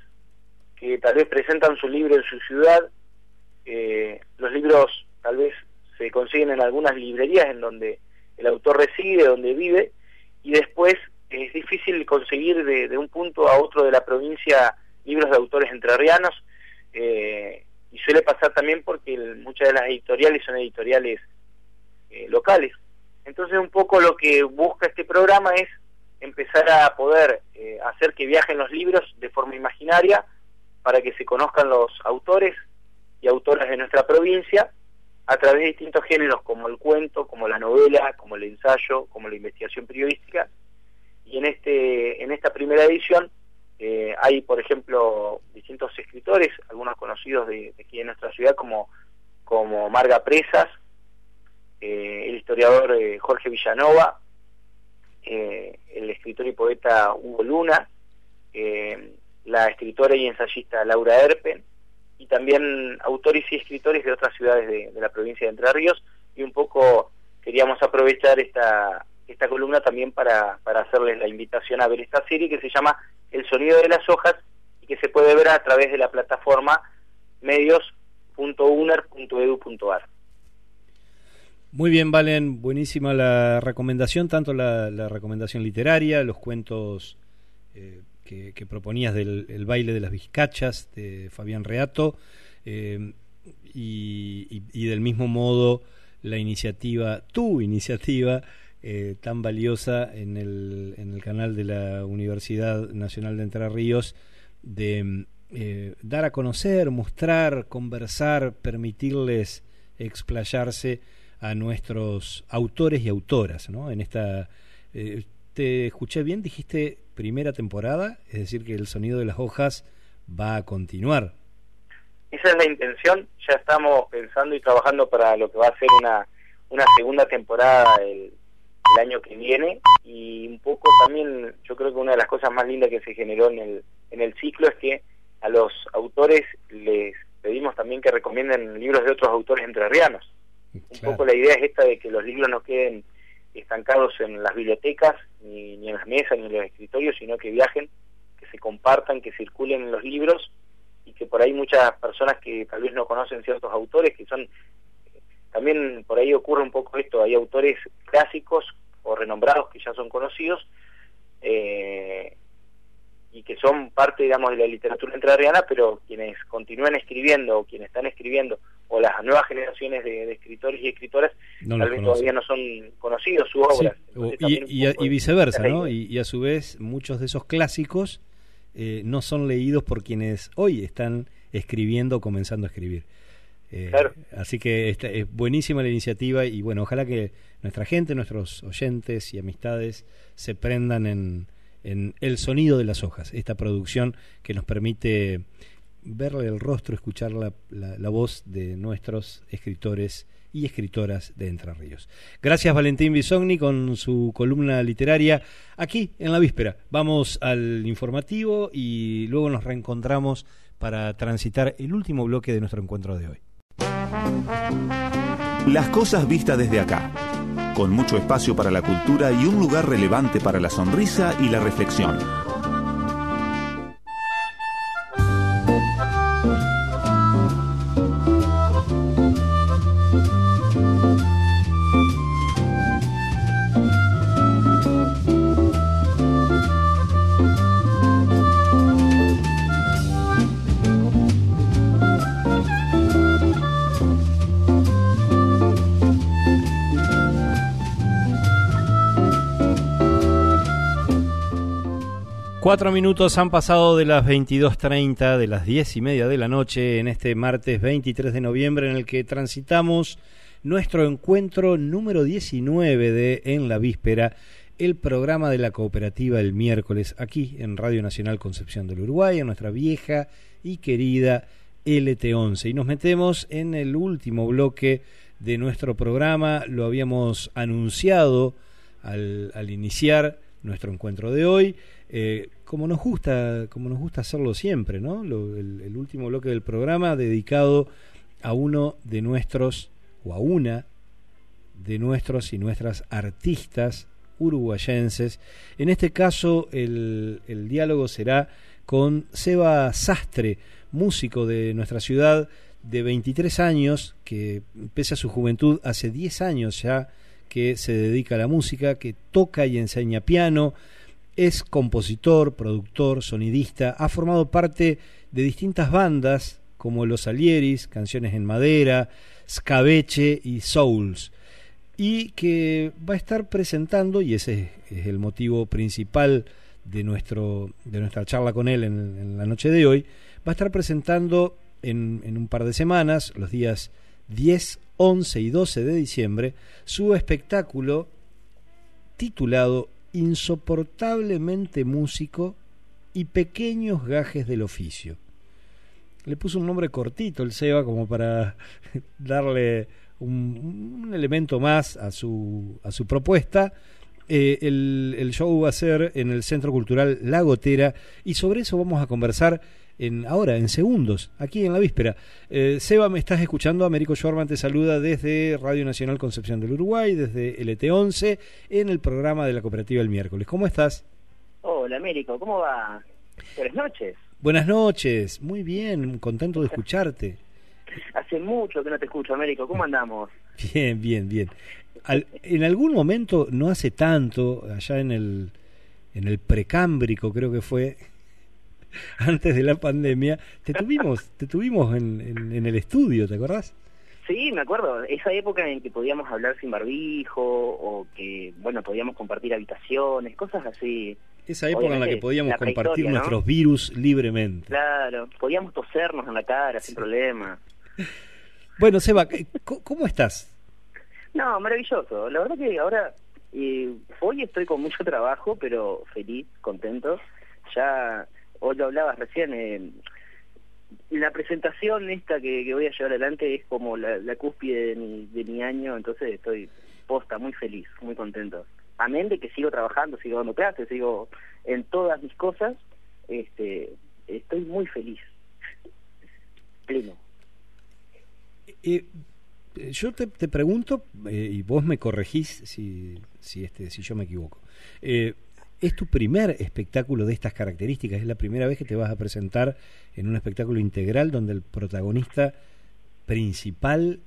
que tal vez presentan su libro en su ciudad. Eh, los libros tal vez se consiguen en algunas librerías en donde el autor reside, donde vive, y después es difícil conseguir de, un punto a otro de la provincia libros de autores entrerrianos. Eh, y suele pasar también porque muchas de las editoriales son editoriales eh, locales. Entonces un poco lo que busca este programa es empezar a poder eh, hacer que viajen los libros de forma imaginaria para que se conozcan los autores y autoras de nuestra provincia a través de distintos géneros como el cuento, como la novela, como el ensayo, como la investigación periodística. Y en este en esta primera edición eh, hay, por ejemplo, distintos escritores, algunos conocidos de, aquí en nuestra ciudad como, como Marga Presas, eh, el historiador eh, Jorge Villanova, el escritor y poeta Hugo Luna, la escritora y ensayista Laura Erpen, y también autores y escritores de otras ciudades de, la provincia de Entre Ríos, y un poco queríamos aprovechar esta, esta columna también para, para hacerles la invitación a ver esta serie que se llama El sonido de las hojas y que se puede ver a través de la plataforma medios.uner.edu.ar. Muy bien, Valen, buenísima la recomendación, tanto la, recomendación literaria, los cuentos eh, que, proponías del baile de las vizcachas de Fabián Reato, eh, y, del mismo modo la iniciativa, tu iniciativa, eh, tan valiosa en el, en el canal de la Universidad Nacional de Entre Ríos de eh, dar a conocer, mostrar, conversar, permitirles explayarse a nuestros autores y autoras, ¿no? En esta te escuché bien, dijiste primera temporada, es decir que el sonido de las hojas va a continuar. Esa es la intención, ya estamos pensando y trabajando para lo que va a ser una, una segunda temporada el, el año que viene y un poco también yo creo que una de las cosas más lindas que se generó en el, en el ciclo es que a los autores les pedimos también que recomienden libros de otros autores entrerrianos. Un poco la idea es esta de que los libros no queden estancados en las bibliotecas, ni, en las mesas, ni en los escritorios, sino que viajen, que se compartan, que circulen en los libros y que por ahí muchas personas que tal vez no conocen ciertos autores, que son también por ahí ocurre un poco esto, hay autores clásicos o renombrados que ya son conocidos eh, y que son parte, digamos, de la literatura entrerriana, pero quienes continúan escribiendo o quienes están escribiendo o las nuevas generaciones de, escritores y escritoras tal vez todavía no son conocidos sus obras. y, viceversa, ¿no? Y, a su vez muchos de esos clásicos eh, no son leídos por quienes hoy están escribiendo o comenzando a escribir. Eh, así que esta, es buenísima la iniciativa y bueno, ojalá que nuestra gente, nuestros oyentes y amistades se prendan en, en El sonido de las hojas, esta producción que nos permite verle el rostro, escuchar la, la, voz de nuestros escritores y escritoras de Entre Ríos. Gracias Valentín Bisogni con su columna literaria aquí en la víspera. Vamos al informativo y luego nos reencontramos para transitar el último bloque de nuestro encuentro de hoy. Las cosas vistas desde acá, con mucho espacio para la cultura y un lugar relevante para la sonrisa y la reflexión. Cuatro minutos han pasado de las 22.30, de las diez y media de la noche, en este martes 23 de noviembre, en el que transitamos nuestro encuentro número 19 de En la Víspera, el programa de la cooperativa el miércoles aquí en Radio Nacional Concepción del Uruguay, en nuestra vieja y querida LT11. Y nos metemos en el último bloque de nuestro programa, lo habíamos anunciado al, iniciar nuestro encuentro de hoy, eh, como nos gusta, como nos gusta hacerlo siempre, ¿no? el último bloque del programa dedicado a uno de nuestros o a una de nuestros y nuestras artistas uruguayenses. En este caso el, diálogo será con Seba Sastre, músico de nuestra ciudad de 23 años, que pese a su juventud hace 10 años ya que se dedica a la música, que toca y enseña piano, es compositor, productor, sonidista, ha formado parte de distintas bandas como Los Alieris, Canciones en Madera, Scabeche y Souls y que va a estar presentando, y ese es el motivo principal de, nuestro, de nuestra charla con él en, la noche de hoy, va a estar presentando en, en, un par de semanas, los días 10, 11 y 12 de diciembre, su espectáculo titulado Insoportablemente músico y pequeños gajes del oficio. Le puso un nombre cortito el Seba como para darle un, elemento más a su, a su propuesta. Eh, el, el, show va a ser en el Centro Cultural La Gotera y sobre eso vamos a conversar en, ahora, en segundos, aquí en la víspera. Eh, Seba, ¿me estás escuchando? Américo Schwarman te saluda desde Radio Nacional Concepción del Uruguay, desde LT11, en el programa de la cooperativa el miércoles. ¿Cómo estás? Hola, Américo, ¿cómo va? Buenas noches. Buenas noches, muy bien, contento de escucharte. Hace mucho que no te escucho, Américo. ¿Cómo andamos? Bien, bien, bien. en algún momento, no hace tanto, allá en el, en el precámbrico creo que fue, antes de la pandemia, te tuvimos, te tuvimos en, en, el estudio, ¿te acordás? Sí, me acuerdo. Esa época en que podíamos hablar sin barbijo o que, bueno, podíamos compartir habitaciones, cosas así. Esa época en la que podíamos compartir nuestros virus libremente. Claro, podíamos tosernos en la cara sin problema. Bueno, Seba, ¿cómo estás? No, maravilloso. La verdad que ahora, eh, hoy estoy con mucho trabajo, pero feliz, contento. Ya, hoy lo hablabas recién, eh, la presentación esta que, voy a llevar adelante es como la, cúspide de mi, de mi año, entonces estoy posta, muy feliz, muy contento. Amén de que sigo trabajando, sigo dando clases, sigo en todas mis cosas, este, estoy muy feliz, pleno. Eh, yo te, pregunto, eh, y vos me corregís si, si, este, si yo me equivoco. Eh, ¿Es tu primer espectáculo de estas características? ¿Es la primera vez que te vas a presentar en un espectáculo integral donde el protagonista principal,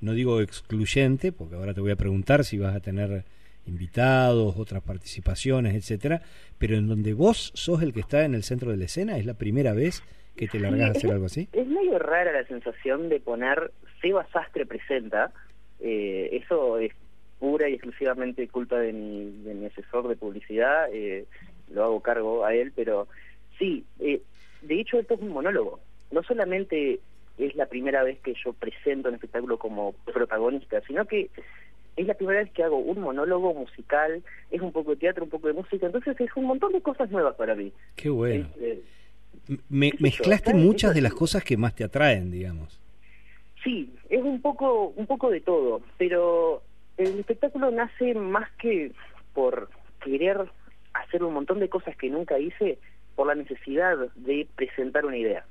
no digo excluyente, porque ahora te voy a preguntar si vas a tener invitados, otras participaciones, etcétera, pero en donde vos sos el que está en el centro de la escena, ¿es la primera vez que te largas a hacer algo así? Es medio rara la sensación de poner Seba Sastre presenta, eh, eso es pura y exclusivamente culpa de mi, de mi asesor de publicidad, eh, lo hago cargo a él, pero sí, eh, de hecho esto es un monólogo, no solamente es la primera vez que yo presento un espectáculo como protagonista, sino que es la primera vez que hago un monólogo musical, es un poco de teatro, un poco de música, entonces es un montón de cosas nuevas para mí. Qué bueno. Este, me, mezclaste muchas de las cosas que más te atraen, digamos. Sí, es un poco, un poco de todo, pero el espectáculo nace más que por querer hacer un montón de cosas que nunca hice, por la necesidad de presentar una idea.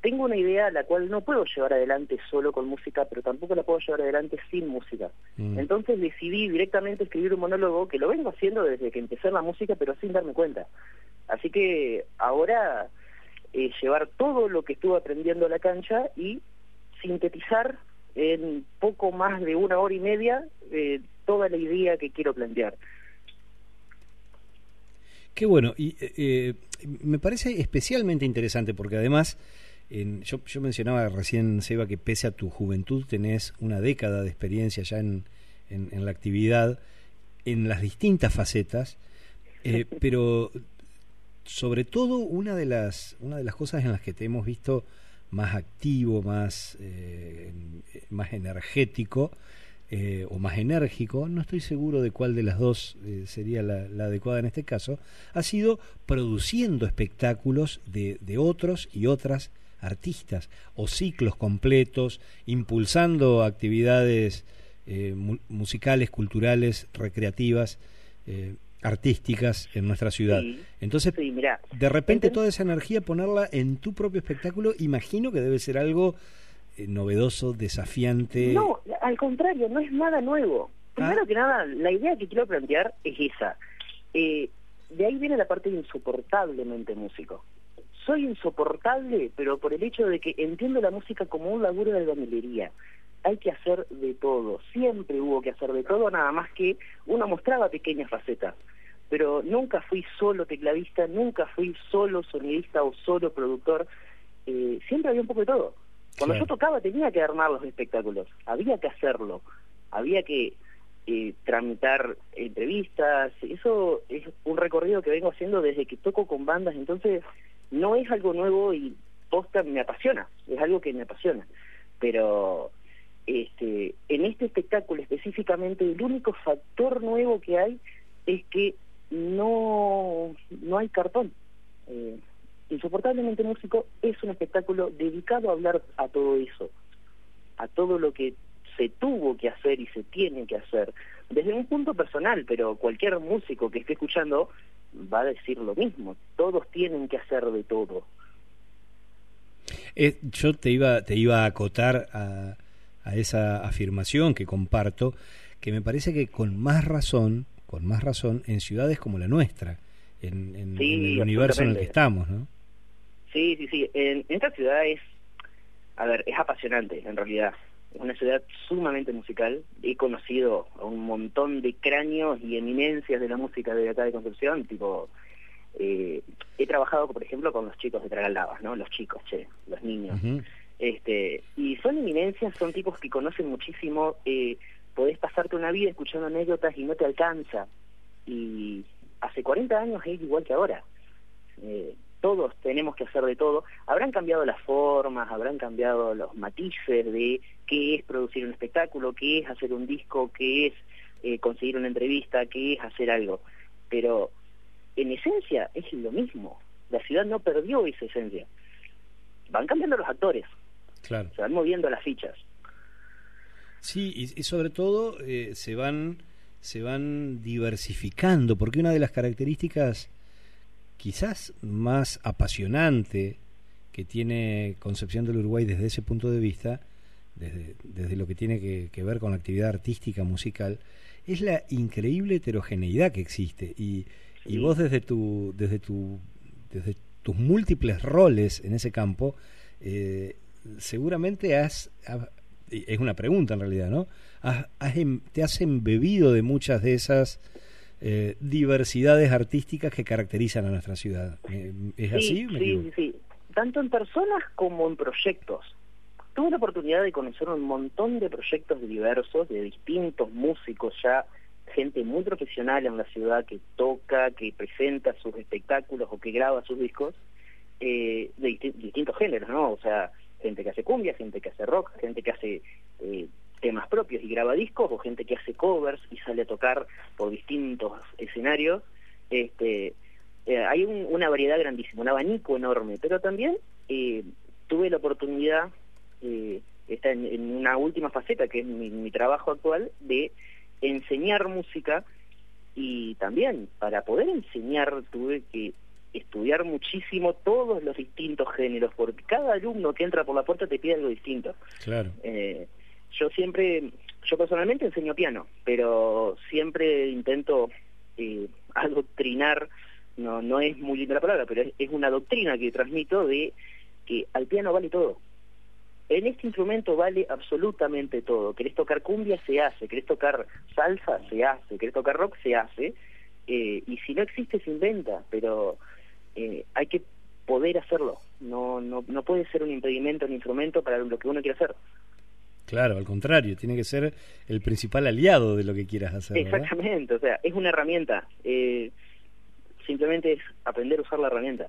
Tengo una idea la cual no puedo llevar adelante solo con música, pero tampoco la puedo llevar adelante sin música. Mm. Entonces decidí directamente escribir un monólogo que lo vengo haciendo desde que empecé la música, pero sin darme cuenta. Así que ahora eh, llevar todo lo que estuve aprendiendo a la cancha y sintetizar en poco más de una hora y media eh, toda la idea que quiero plantear. Qué bueno, y eh, me parece especialmente interesante porque además, en, yo, yo, mencionaba recién, Seba, que pese a tu juventud tenés una década de experiencia ya en, en, la actividad, en las distintas facetas, pero sobre todo una de las una de las cosas en las que te hemos visto más activo, más eh, más energético, eh, o más enérgico, no estoy seguro de cuál de las dos eh, sería la, adecuada en este caso, ha sido produciendo espectáculos de, de otros y otras artistas o ciclos completos, impulsando actividades eh, musicales, culturales, recreativas, artísticas en nuestra ciudad. Entonces, de repente toda esa energía ponerla en tu propio espectáculo, imagino que debe ser algo eh, novedoso, desafiante. No, al contrario, no es nada nuevo. Primero ah. que nada, la idea que quiero plantear es esa. Eh, de ahí viene la parte de insoportablemente músico. Soy insoportable, pero por el hecho de que entiendo la música como un laburo de albañilería. Hay que hacer de todo, siempre hubo que hacer de todo, nada más que uno mostraba pequeñas facetas. Pero nunca fui solo tecladista, nunca fui solo sonidista o solo productor, eh, siempre había un poco de todo. Cuando yo tocaba tenía que armar los espectáculos, había que hacerlo, había que eh, tramitar entrevistas, eso es un recorrido que vengo haciendo desde que toco con bandas, entonces no es algo nuevo y posta me apasiona, es algo que me apasiona, pero este, en este espectáculo específicamente el único factor nuevo que hay es que no, no hay cartón. Eh, Insoportablemente Músico es un espectáculo dedicado a hablar a todo eso, a todo lo que se tuvo que hacer y se tiene que hacer, desde un punto personal, pero cualquier músico que esté escuchando va a decir lo mismo, todos tienen que hacer de todo. Eh, yo te iba, te iba a acotar a, a esa afirmación que comparto, que me parece que con más razón, con más razón, en ciudades como la nuestra, en, en el universo en el que estamos, ¿no? Sí, sí, sí. En, esta ciudad es, a ver, es apasionante en realidad. Es una ciudad sumamente musical. He conocido a un montón de cráneos y eminencias de la música de acá de Concepción, tipo... Eh, he trabajado, por ejemplo, con los chicos de Tragaldabas, ¿no? Los chicos, che, los niños. Este Y son eminencias, son tipos que conocen muchísimo. Eh, podés pasarte una vida escuchando anécdotas y no te alcanza. Y hace 40 años es igual que ahora. Eh, todos tenemos que hacer de todo, habrán cambiado las formas, habrán cambiado los matices de qué es producir un espectáculo, qué es hacer un disco, qué es eh, conseguir una entrevista, qué es hacer algo, pero en esencia es lo mismo, la ciudad no perdió esa esencia, van cambiando los actores, claro. se van moviendo las fichas. Sí, y, sobre todo eh, se van se van diversificando, porque una de las características quizás más apasionante que tiene Concepción del Uruguay desde ese punto de vista, desde, desde lo que tiene que, ver con la actividad artística, musical, es la increíble heterogeneidad que existe. Y, y vos desde tu, desde tu, desde tus múltiples roles en ese campo, eh, seguramente has, es una pregunta en realidad, ¿no? Em, te has embebido de muchas de esas eh, diversidades artísticas que caracterizan a nuestra ciudad. ¿Es así? sí, sí, tanto en personas como en proyectos. Tuve la oportunidad de conocer un montón de proyectos diversos, de distintos músicos ya, gente muy profesional en la ciudad que toca, que presenta sus espectáculos o que graba sus discos, eh, de distintos géneros, ¿no? O sea, gente que hace cumbia, gente que hace rock, gente que hace eh, temas propios y graba discos o gente que hace covers y sale a tocar por distintos escenarios. Este, eh, hay una variedad grandísima, un abanico enorme, pero también eh, tuve la oportunidad, eh, está en, una última faceta que es mi, trabajo actual, de enseñar música y también para poder enseñar tuve que estudiar muchísimo todos los distintos géneros, porque cada alumno que entra por la puerta te pide algo distinto. Claro. Eh, yo siempre, yo personalmente enseño piano, pero siempre intento eh, adoctrinar, no, no es muy linda la palabra, pero es, una doctrina que transmito de que al piano vale todo. En este instrumento vale absolutamente todo. Querés tocar cumbia, se hace. Querés tocar salsa, se hace. Querés tocar rock, se hace. Eh, y si no existe, se inventa. Pero eh, hay que poder hacerlo. No, no, no puede ser un impedimento un instrumento para lo que uno quiere hacer. Claro, al contrario, tiene que ser el principal aliado de lo que quieras hacer. Exactamente, o sea, es una herramienta. Eh, simplemente es aprender a usar la herramienta.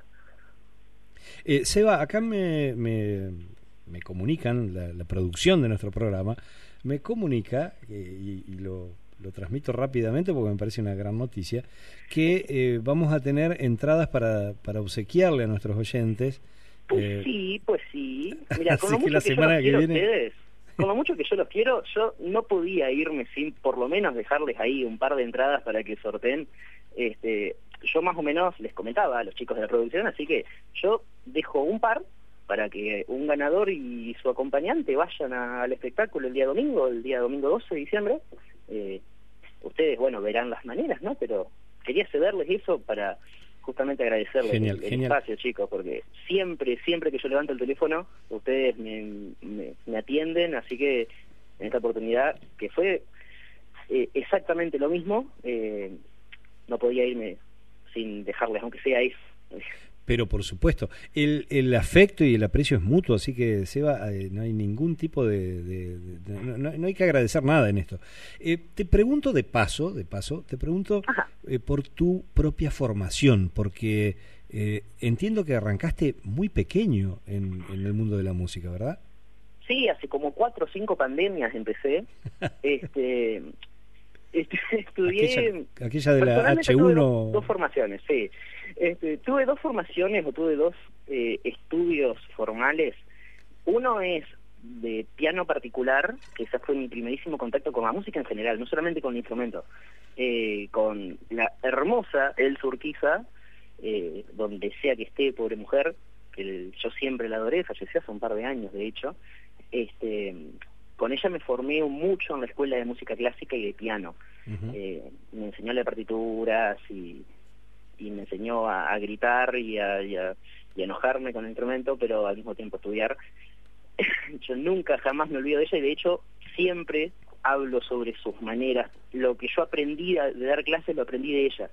Eh, Seba, acá me, me, comunican la, producción de nuestro programa, me comunica, eh, y, lo, lo, transmito rápidamente porque me parece una gran noticia, que eh, vamos a tener entradas para, para obsequiarle a nuestros oyentes. Pues eh, sí, pues sí. Mira, con lo mucho que, la semana que viene... Ustedes, con lo mucho que yo los quiero, yo no podía irme sin por lo menos dejarles ahí un par de entradas para que sorteen. Este, yo más o menos les comentaba a los chicos de la producción, así que yo dejo un par para que un ganador y su acompañante vayan al espectáculo el día domingo, el día domingo 12 de diciembre. Eh, ustedes, bueno, verán las maneras, ¿no? Pero quería cederles eso para justamente agradecerles el, espacio, chicos, porque siempre, siempre que yo levanto el teléfono, ustedes me, me, atienden, así que en esta oportunidad, que fue eh, exactamente lo mismo, eh, no podía irme sin dejarles, aunque sea eso pero por supuesto, el, el afecto y el aprecio es mutuo, así que Seba, eh, no hay ningún tipo de... no, hay que agradecer nada en esto. Eh, te pregunto de paso, de paso, te pregunto eh, por tu propia formación, porque entiendo que arrancaste muy pequeño en, en el mundo de la música, ¿verdad? Sí, hace como cuatro o cinco pandemias empecé. este, estudié... Aquella, de la H1... dos formaciones, sí. Este, tuve dos formaciones o tuve dos eh, estudios formales. Uno es de piano particular, que ese fue mi primerísimo contacto con la música en general, no solamente con el instrumento, eh, con la hermosa El Surquiza, eh, donde sea que esté, pobre mujer, que yo siempre la adoré, falleció hace un par de años, de hecho. Este, con ella me formé mucho en la escuela de música clásica y de piano. me enseñó las partituras y y me enseñó a, gritar y a, enojarme con el instrumento, pero al mismo tiempo estudiar. yo nunca, jamás me olvido de ella y de hecho siempre hablo sobre sus maneras. Lo que yo aprendí de dar clases lo aprendí de ella.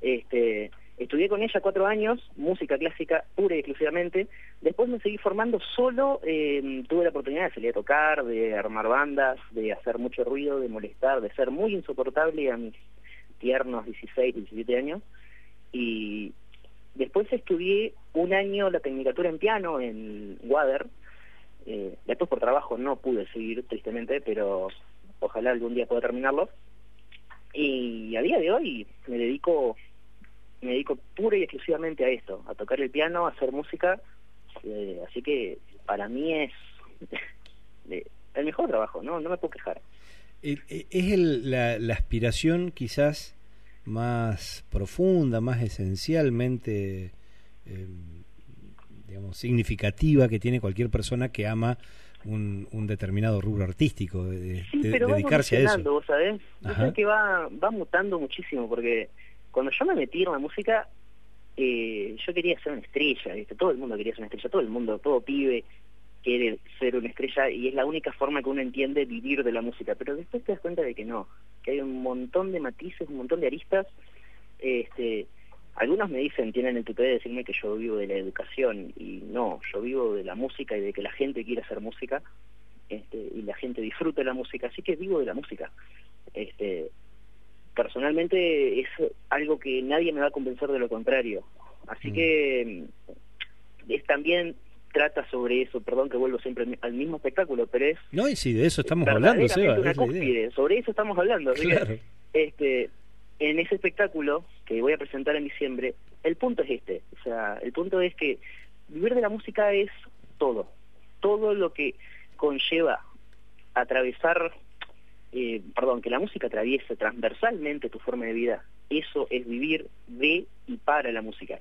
Este, estudié con ella cuatro años, música clásica pura y exclusivamente. Después me seguí formando solo, eh, tuve la oportunidad de salir a tocar, de armar bandas, de hacer mucho ruido, de molestar, de ser muy insoportable a mis tiernos 16, 17 años y después estudié un año la tecnicatura en piano en Wader. Eh, después por trabajo no pude seguir, tristemente, pero ojalá algún día pueda terminarlo. Y a día de hoy me dedico me dedico pura y exclusivamente a esto, a tocar el piano, a hacer música. Eh, así que para mí es el mejor trabajo, no, no me puedo quejar. Eh, es el, la, la aspiración quizás más profunda, más esencialmente, eh, digamos, significativa que tiene cualquier persona que ama un, un determinado rubro artístico, de, dedicarse a eso. ¿vos sabés? que va, va mutando muchísimo, porque cuando yo me metí en la música, eh, yo quería ser una estrella, ¿viste? todo el mundo quería ser una estrella, todo el mundo, todo pibe quiere ser una estrella y es la única forma que uno entiende vivir de la música, pero después te das cuenta de que no, que hay un montón de matices, un montón de aristas. Este, algunos me dicen, tienen el tupé de decirme que yo vivo de la educación y no, yo vivo de la música y de que la gente quiere hacer música este, y la gente disfruta de la música, así que vivo de la música. Este, personalmente es algo que nadie me va a convencer de lo contrario. Así mm. que es también trata sobre eso, perdón que vuelvo siempre al mismo espectáculo, pero es... No, y sí, de eso estamos hablando, sobre eso estamos hablando. este, en ese espectáculo que voy a presentar en diciembre, el punto es este, o sea, el punto es que vivir de la música es todo, todo lo que conlleva atravesar, eh, perdón, que la música atraviese transversalmente tu forma de vida, eso es vivir de y para la música.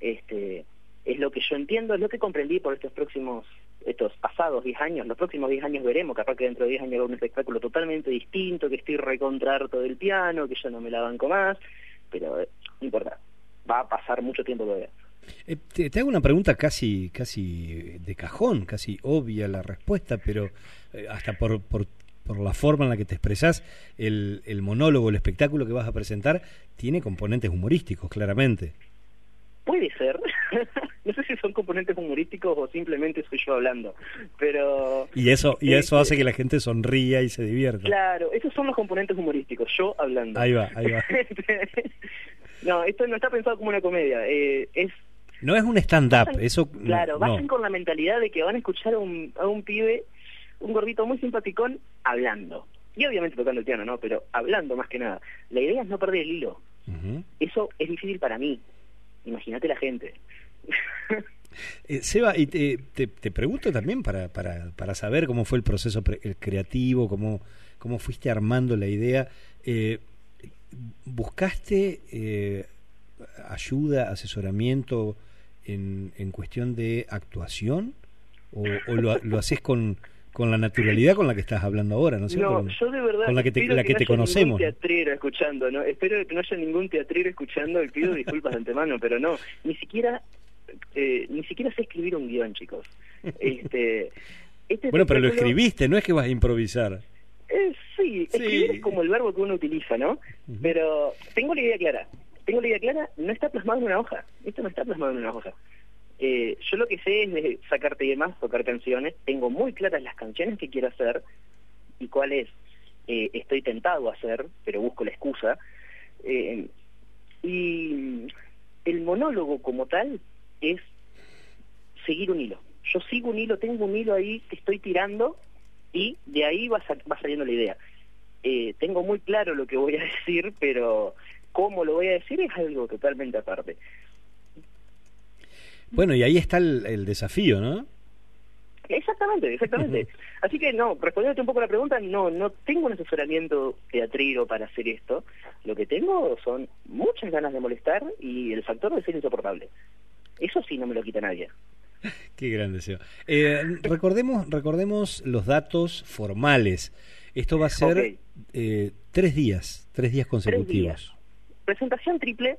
Este, es lo que yo entiendo, es lo que comprendí por estos próximos, estos pasados 10 años, los próximos 10 años veremos, capaz que dentro de 10 años haga un espectáculo totalmente distinto, que estoy recontrarto del piano, que ya no me la banco más, pero eh, no importa, va a pasar mucho tiempo todavía. Eh, te, hago una pregunta casi casi de cajón, casi obvia la respuesta, pero eh, hasta por, por, por, la forma en la que te expresás, el, el monólogo, el espectáculo que vas a presentar, tiene componentes humorísticos, claramente. Puede ser. no sé si son componentes humorísticos o simplemente soy yo hablando, pero... Y eso, y eso hace que la gente sonría y se divierta. Claro, esos son los componentes humorísticos, yo hablando. Ahí va, ahí va. no, esto no está pensado como una comedia, eh, es... No es un stand-up, eso... Claro, vayan con la mentalidad de que van a escuchar a un, a un pibe un gordito muy simpaticón hablando. Y obviamente tocando el piano, ¿no? Pero hablando más que nada. La idea es no perder el hilo. Eso es difícil para mí. Imagínate la gente. Eh, Seba, y te, te, pregunto también para, para, para, saber cómo fue el proceso creativo, cómo, cómo fuiste armando la idea. Eh, ¿Buscaste eh, ayuda, asesoramiento en, en cuestión de actuación? ¿O, lo, lo haces con, con la naturalidad con la que estás hablando ahora, ¿no es cierto? No, yo de verdad con la que te, la que, te conocemos. teatrero escuchando, ¿no? Espero que no haya ningún teatrero escuchando y pido disculpas de antemano, pero no, ni siquiera eh, ni siquiera sé escribir un guion, chicos. Este, este bueno, pero lo escribiste, no es que vas a improvisar. Eh, sí, escribir es como el verbo que uno utiliza, ¿no? Pero tengo la idea clara. Tengo la idea clara, no está plasmado en una hoja. Esto no está plasmado en una hoja. Eh, yo lo que sé es sacarte y más, tocar canciones. Tengo muy claras las canciones que quiero hacer y cuáles eh, estoy tentado a hacer, pero busco la excusa. Eh, y el monólogo como tal es seguir un hilo. Yo sigo un hilo, tengo un hilo ahí que estoy tirando y de ahí va, va saliendo la idea. Eh, tengo muy claro lo que voy a decir, pero cómo lo voy a decir es algo totalmente aparte. Bueno, y ahí está el, desafío, ¿no? Exactamente, exactamente. Así que no, respondiéndote un poco a la pregunta, no, no tengo un asesoramiento teatrero para hacer esto. Lo que tengo son muchas ganas de molestar y el factor de ser insoportable. Eso sí no me lo quita nadie. Qué gran deseo. Eh, recordemos, recordemos los datos formales. Esto va a ser eh, tres días, tres días consecutivos. Presentación triple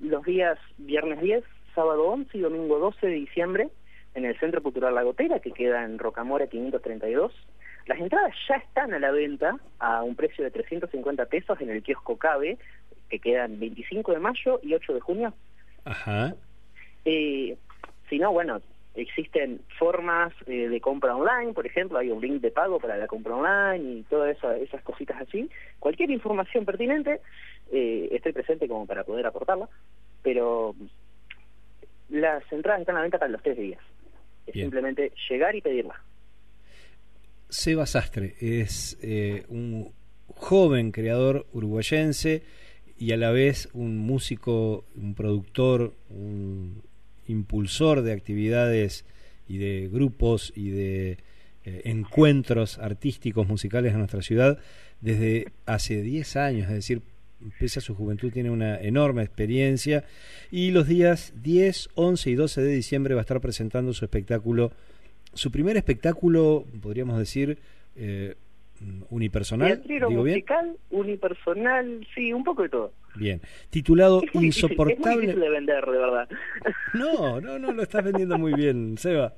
los días viernes 10, sábado 11 y domingo 12 de diciembre en el Centro Cultural Lagotera, que queda en Rocamora 532. Las entradas ya están a la venta a un precio de 350 pesos en el kiosco Cabe, que quedan 25 de mayo y 8 de junio. Ajá. Eh, si no, bueno, existen formas eh, de compra online, por ejemplo, hay un link de pago para la compra online y todas esas cositas así. Cualquier información pertinente, eh, estoy presente como para poder aportarla, pero las entradas están a la venta para los tres días. Es simplemente llegar y pedirla. Seba Sastre es eh, un joven creador uruguayense y a la vez un músico, un productor, un impulsor de actividades y de grupos y de eh, encuentros artísticos musicales en nuestra ciudad desde hace 10 años, es decir, pese a su juventud, tiene una enorme experiencia. Y los días 10, 11 y 12 de diciembre va a estar presentando su espectáculo, su primer espectáculo, podríamos decir, eh, unipersonal. Digo musical, unipersonal, sí, un poco de todo. Bien, titulado Insoportable. Es de vender, de verdad. No, no, no, lo estás vendiendo muy bien, Seba.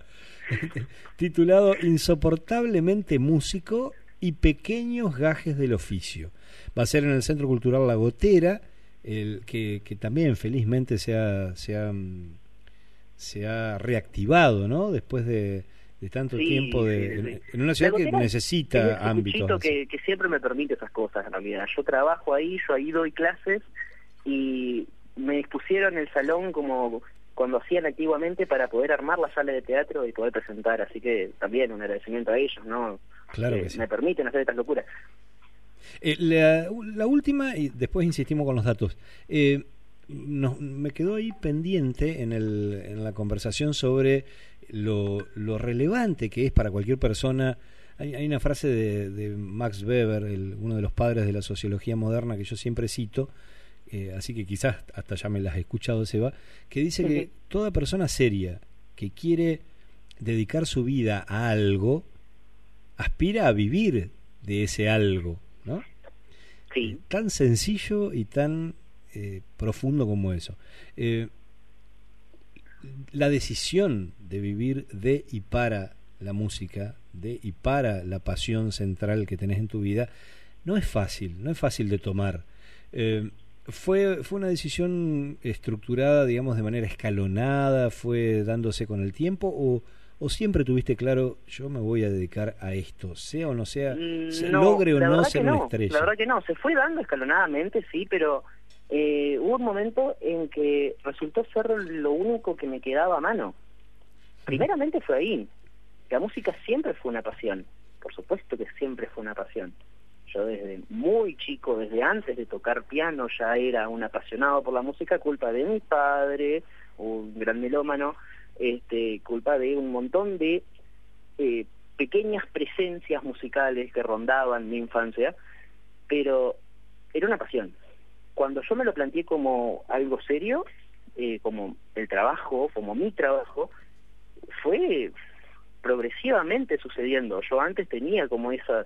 titulado Insoportablemente músico y pequeños gajes del oficio. Va a ser en el Centro Cultural La Gotera, el, que, que también felizmente se ha, se ha, se ha reactivado, ¿no? Después de, de tanto tiempo de, En, una ciudad que necesita ámbitos. Que, que siempre me permite esas cosas en realidad. Yo trabajo ahí, yo ahí doy clases y me dispusieron el salón como cuando hacían activamente para poder armar la sala de teatro y poder presentar, así que también un agradecimiento a ellos, ¿no? Claro que Me permiten hacer estas locuras. Eh, la, última, y después insistimos con los datos. Eh, me quedó ahí pendiente en, el, en la conversación sobre lo, lo, relevante que es para cualquier persona. Hay, hay una frase de, de Max Weber, el, uno de los padres de la sociología moderna que yo siempre cito, eh, así que quizás hasta ya me las he escuchado, Seba, que dice que toda persona seria que quiere dedicar su vida a algo, aspira a vivir de ese algo, ¿no? Sí. Tan sencillo y tan eh, profundo como eso. Eh, la decisión de vivir de y para la música, de y para la pasión central que tenés en tu vida, no es fácil, no es fácil de tomar. Eh, fue, fue una decisión estructurada, digamos, de manera escalonada, fue dándose con el tiempo o, o siempre tuviste claro, yo me voy a dedicar a esto, sea o no sea, mm, logre o no ser una estrella? La verdad que no, se fue dando escalonadamente, sí, pero eh, hubo un momento en que resultó ser lo único que me quedaba a mano. Primeramente fue ahí. La música siempre fue una pasión. por supuesto que siempre fue una pasión. Yo desde muy chico, desde antes de tocar piano, ya era un apasionado por la música, culpa de mi padre, un gran melómano, este, culpa de un montón de eh, pequeñas presencias musicales que rondaban mi infancia, pero era una pasión. Cuando yo me lo planteé como algo serio, eh, como el trabajo, como mi trabajo, fue progresivamente sucediendo. Yo antes tenía como esa,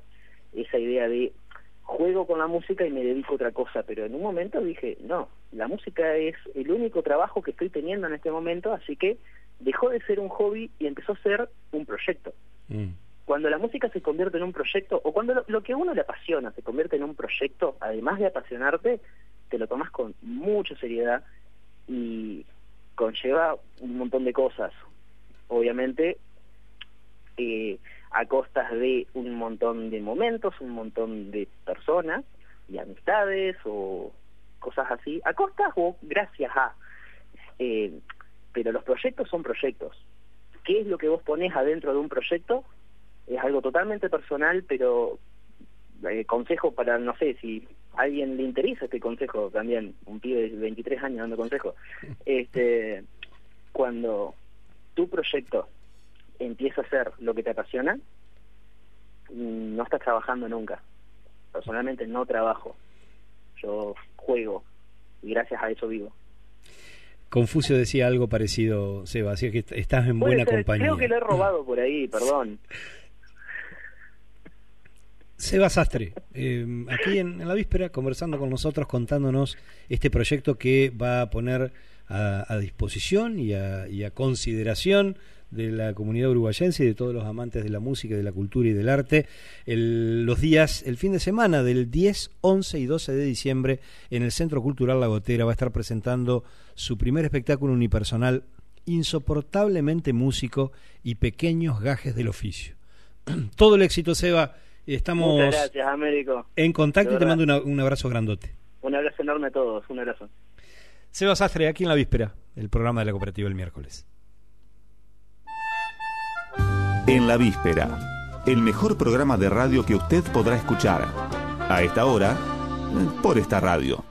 esa idea de juego con la música y me dedico a otra cosa, pero en un momento dije, no, la música es el único trabajo que estoy teniendo en este momento, así que dejó de ser un hobby y empezó a ser un proyecto. Mm. Cuando la música se convierte en un proyecto, o cuando lo, que a uno le apasiona se convierte en un proyecto, además de apasionarte, te lo tomas con mucha seriedad y conlleva un montón de cosas. Obviamente, eh, a costas de un montón de momentos, un montón de personas y amistades o cosas así, a costas o gracias a. Eh, pero los proyectos son proyectos. ¿Qué es lo que vos pones adentro de un proyecto? Es algo totalmente personal, pero eh, consejo para, no sé, si a alguien le interesa este consejo también, un pibe de 23 años dando consejo, este, cuando tu proyecto empieza a ser lo que te apasiona, mm, no estás trabajando nunca. Personalmente no trabajo, yo juego y gracias a eso vivo. Confucio decía algo parecido, Seba, así que estás en buena compañía. Creo que lo he robado por ahí, perdón. Seba Sastre, eh, aquí en, la víspera conversando con nosotros, contándonos este proyecto que va a poner a, disposición y a, consideración de la comunidad uruguayense y de todos los amantes de la música, de la cultura y del arte, los días, el fin de semana del 10, 11 y 12 de diciembre en el Centro Cultural La Gotera va a estar presentando su primer espectáculo unipersonal, insoportablemente músico y pequeños gajes del oficio. Todo el éxito, Seba. Estamos gracias, Américo. en contacto y te mando un abrazo grandote. Un abrazo enorme a todos, un abrazo. Seba Sastre, aquí en la víspera, el programa de la cooperativa el miércoles. En la víspera, el mejor programa de radio que usted podrá escuchar. A esta hora, por esta radio.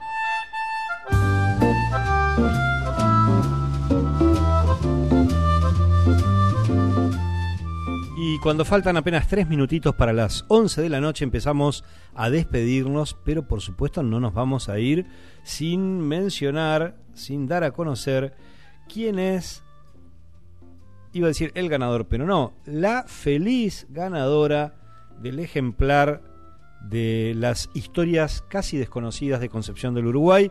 Cuando faltan apenas tres minutitos para las 11 de la noche empezamos a despedirnos, pero por supuesto no nos vamos a ir sin mencionar, sin dar a conocer quién es iba a decir el ganador, pero no, la feliz ganadora del ejemplar de las historias casi desconocidas de Concepción del Uruguay.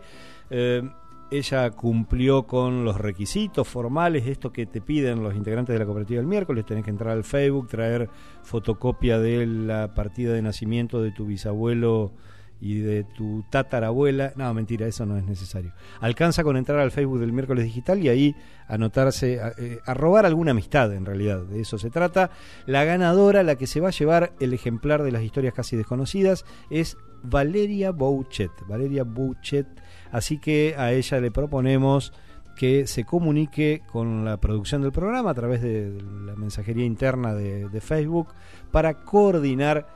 Eh, ella cumplió con los requisitos formales, esto que te piden los integrantes de la cooperativa el miércoles, tenés que entrar al Facebook, traer fotocopia de la partida de nacimiento de tu bisabuelo y de tu tatarabuela. No, mentira, eso no es necesario. Alcanza con entrar al Facebook del miércoles digital y ahí anotarse, eh, a, robar alguna amistad en realidad, de eso se trata. La ganadora, la que se va a llevar el ejemplar de las historias casi desconocidas, es Valeria Bouchet. Valeria Bouchet, así que a ella le proponemos que se comunique con la producción del programa a través de la mensajería interna de, Facebook para coordinar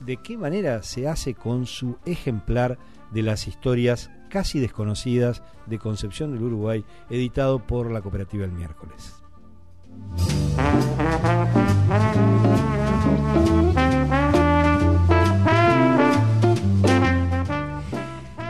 de qué manera se hace con su ejemplar de las historias casi desconocidas de Concepción del Uruguay, editado por la cooperativa El Miércoles.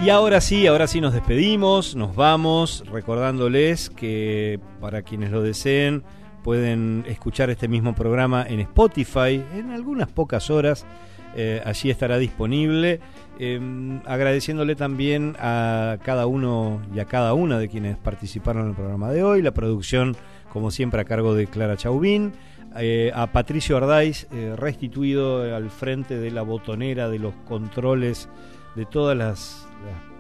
Y ahora sí, ahora sí nos despedimos, nos vamos, recordándoles que para quienes lo deseen pueden escuchar este mismo programa en Spotify en algunas pocas horas eh, allí estará disponible. Em, agradeciéndole también a cada uno y a cada una de quienes participaron en el programa de hoy, la producción como siempre a cargo de Clara Chauvin, eh, a Patricio Ardáiz, eh, restituido al frente de la botonera, de los controles, de todas las,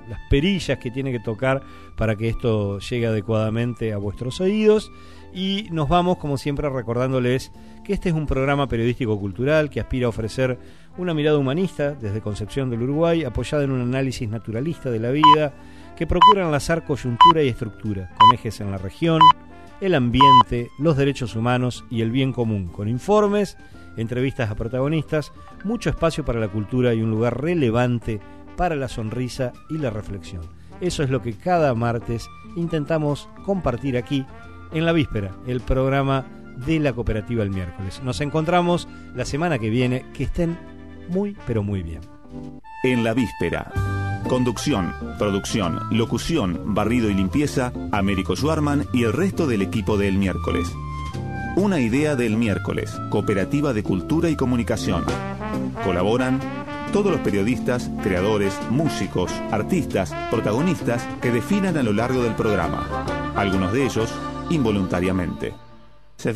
las perillas que tiene que tocar para que esto llegue adecuadamente a vuestros oídos. Y nos vamos, como siempre, recordándoles que este es un programa periodístico cultural que aspira a ofrecer una mirada humanista desde Concepción del Uruguay, apoyada en un análisis naturalista de la vida, que procura enlazar coyuntura y estructura, con ejes en la región, el ambiente, los derechos humanos y el bien común, con informes, entrevistas a protagonistas, mucho espacio para la cultura y un lugar relevante para la sonrisa y la reflexión. Eso es lo que cada martes intentamos compartir aquí en la víspera, el programa de la cooperativa el miércoles. Nos encontramos la semana que viene, que estén muy pero muy bien. En la víspera. Conducción, producción, locución, barrido y limpieza, Américo Schwarman y el resto del equipo del miércoles. Una idea del miércoles, Cooperativa de Cultura y Comunicación. Colaboran todos los periodistas, creadores, músicos, artistas, protagonistas que definan a lo largo del programa. Algunos de ellos involuntariamente. Se.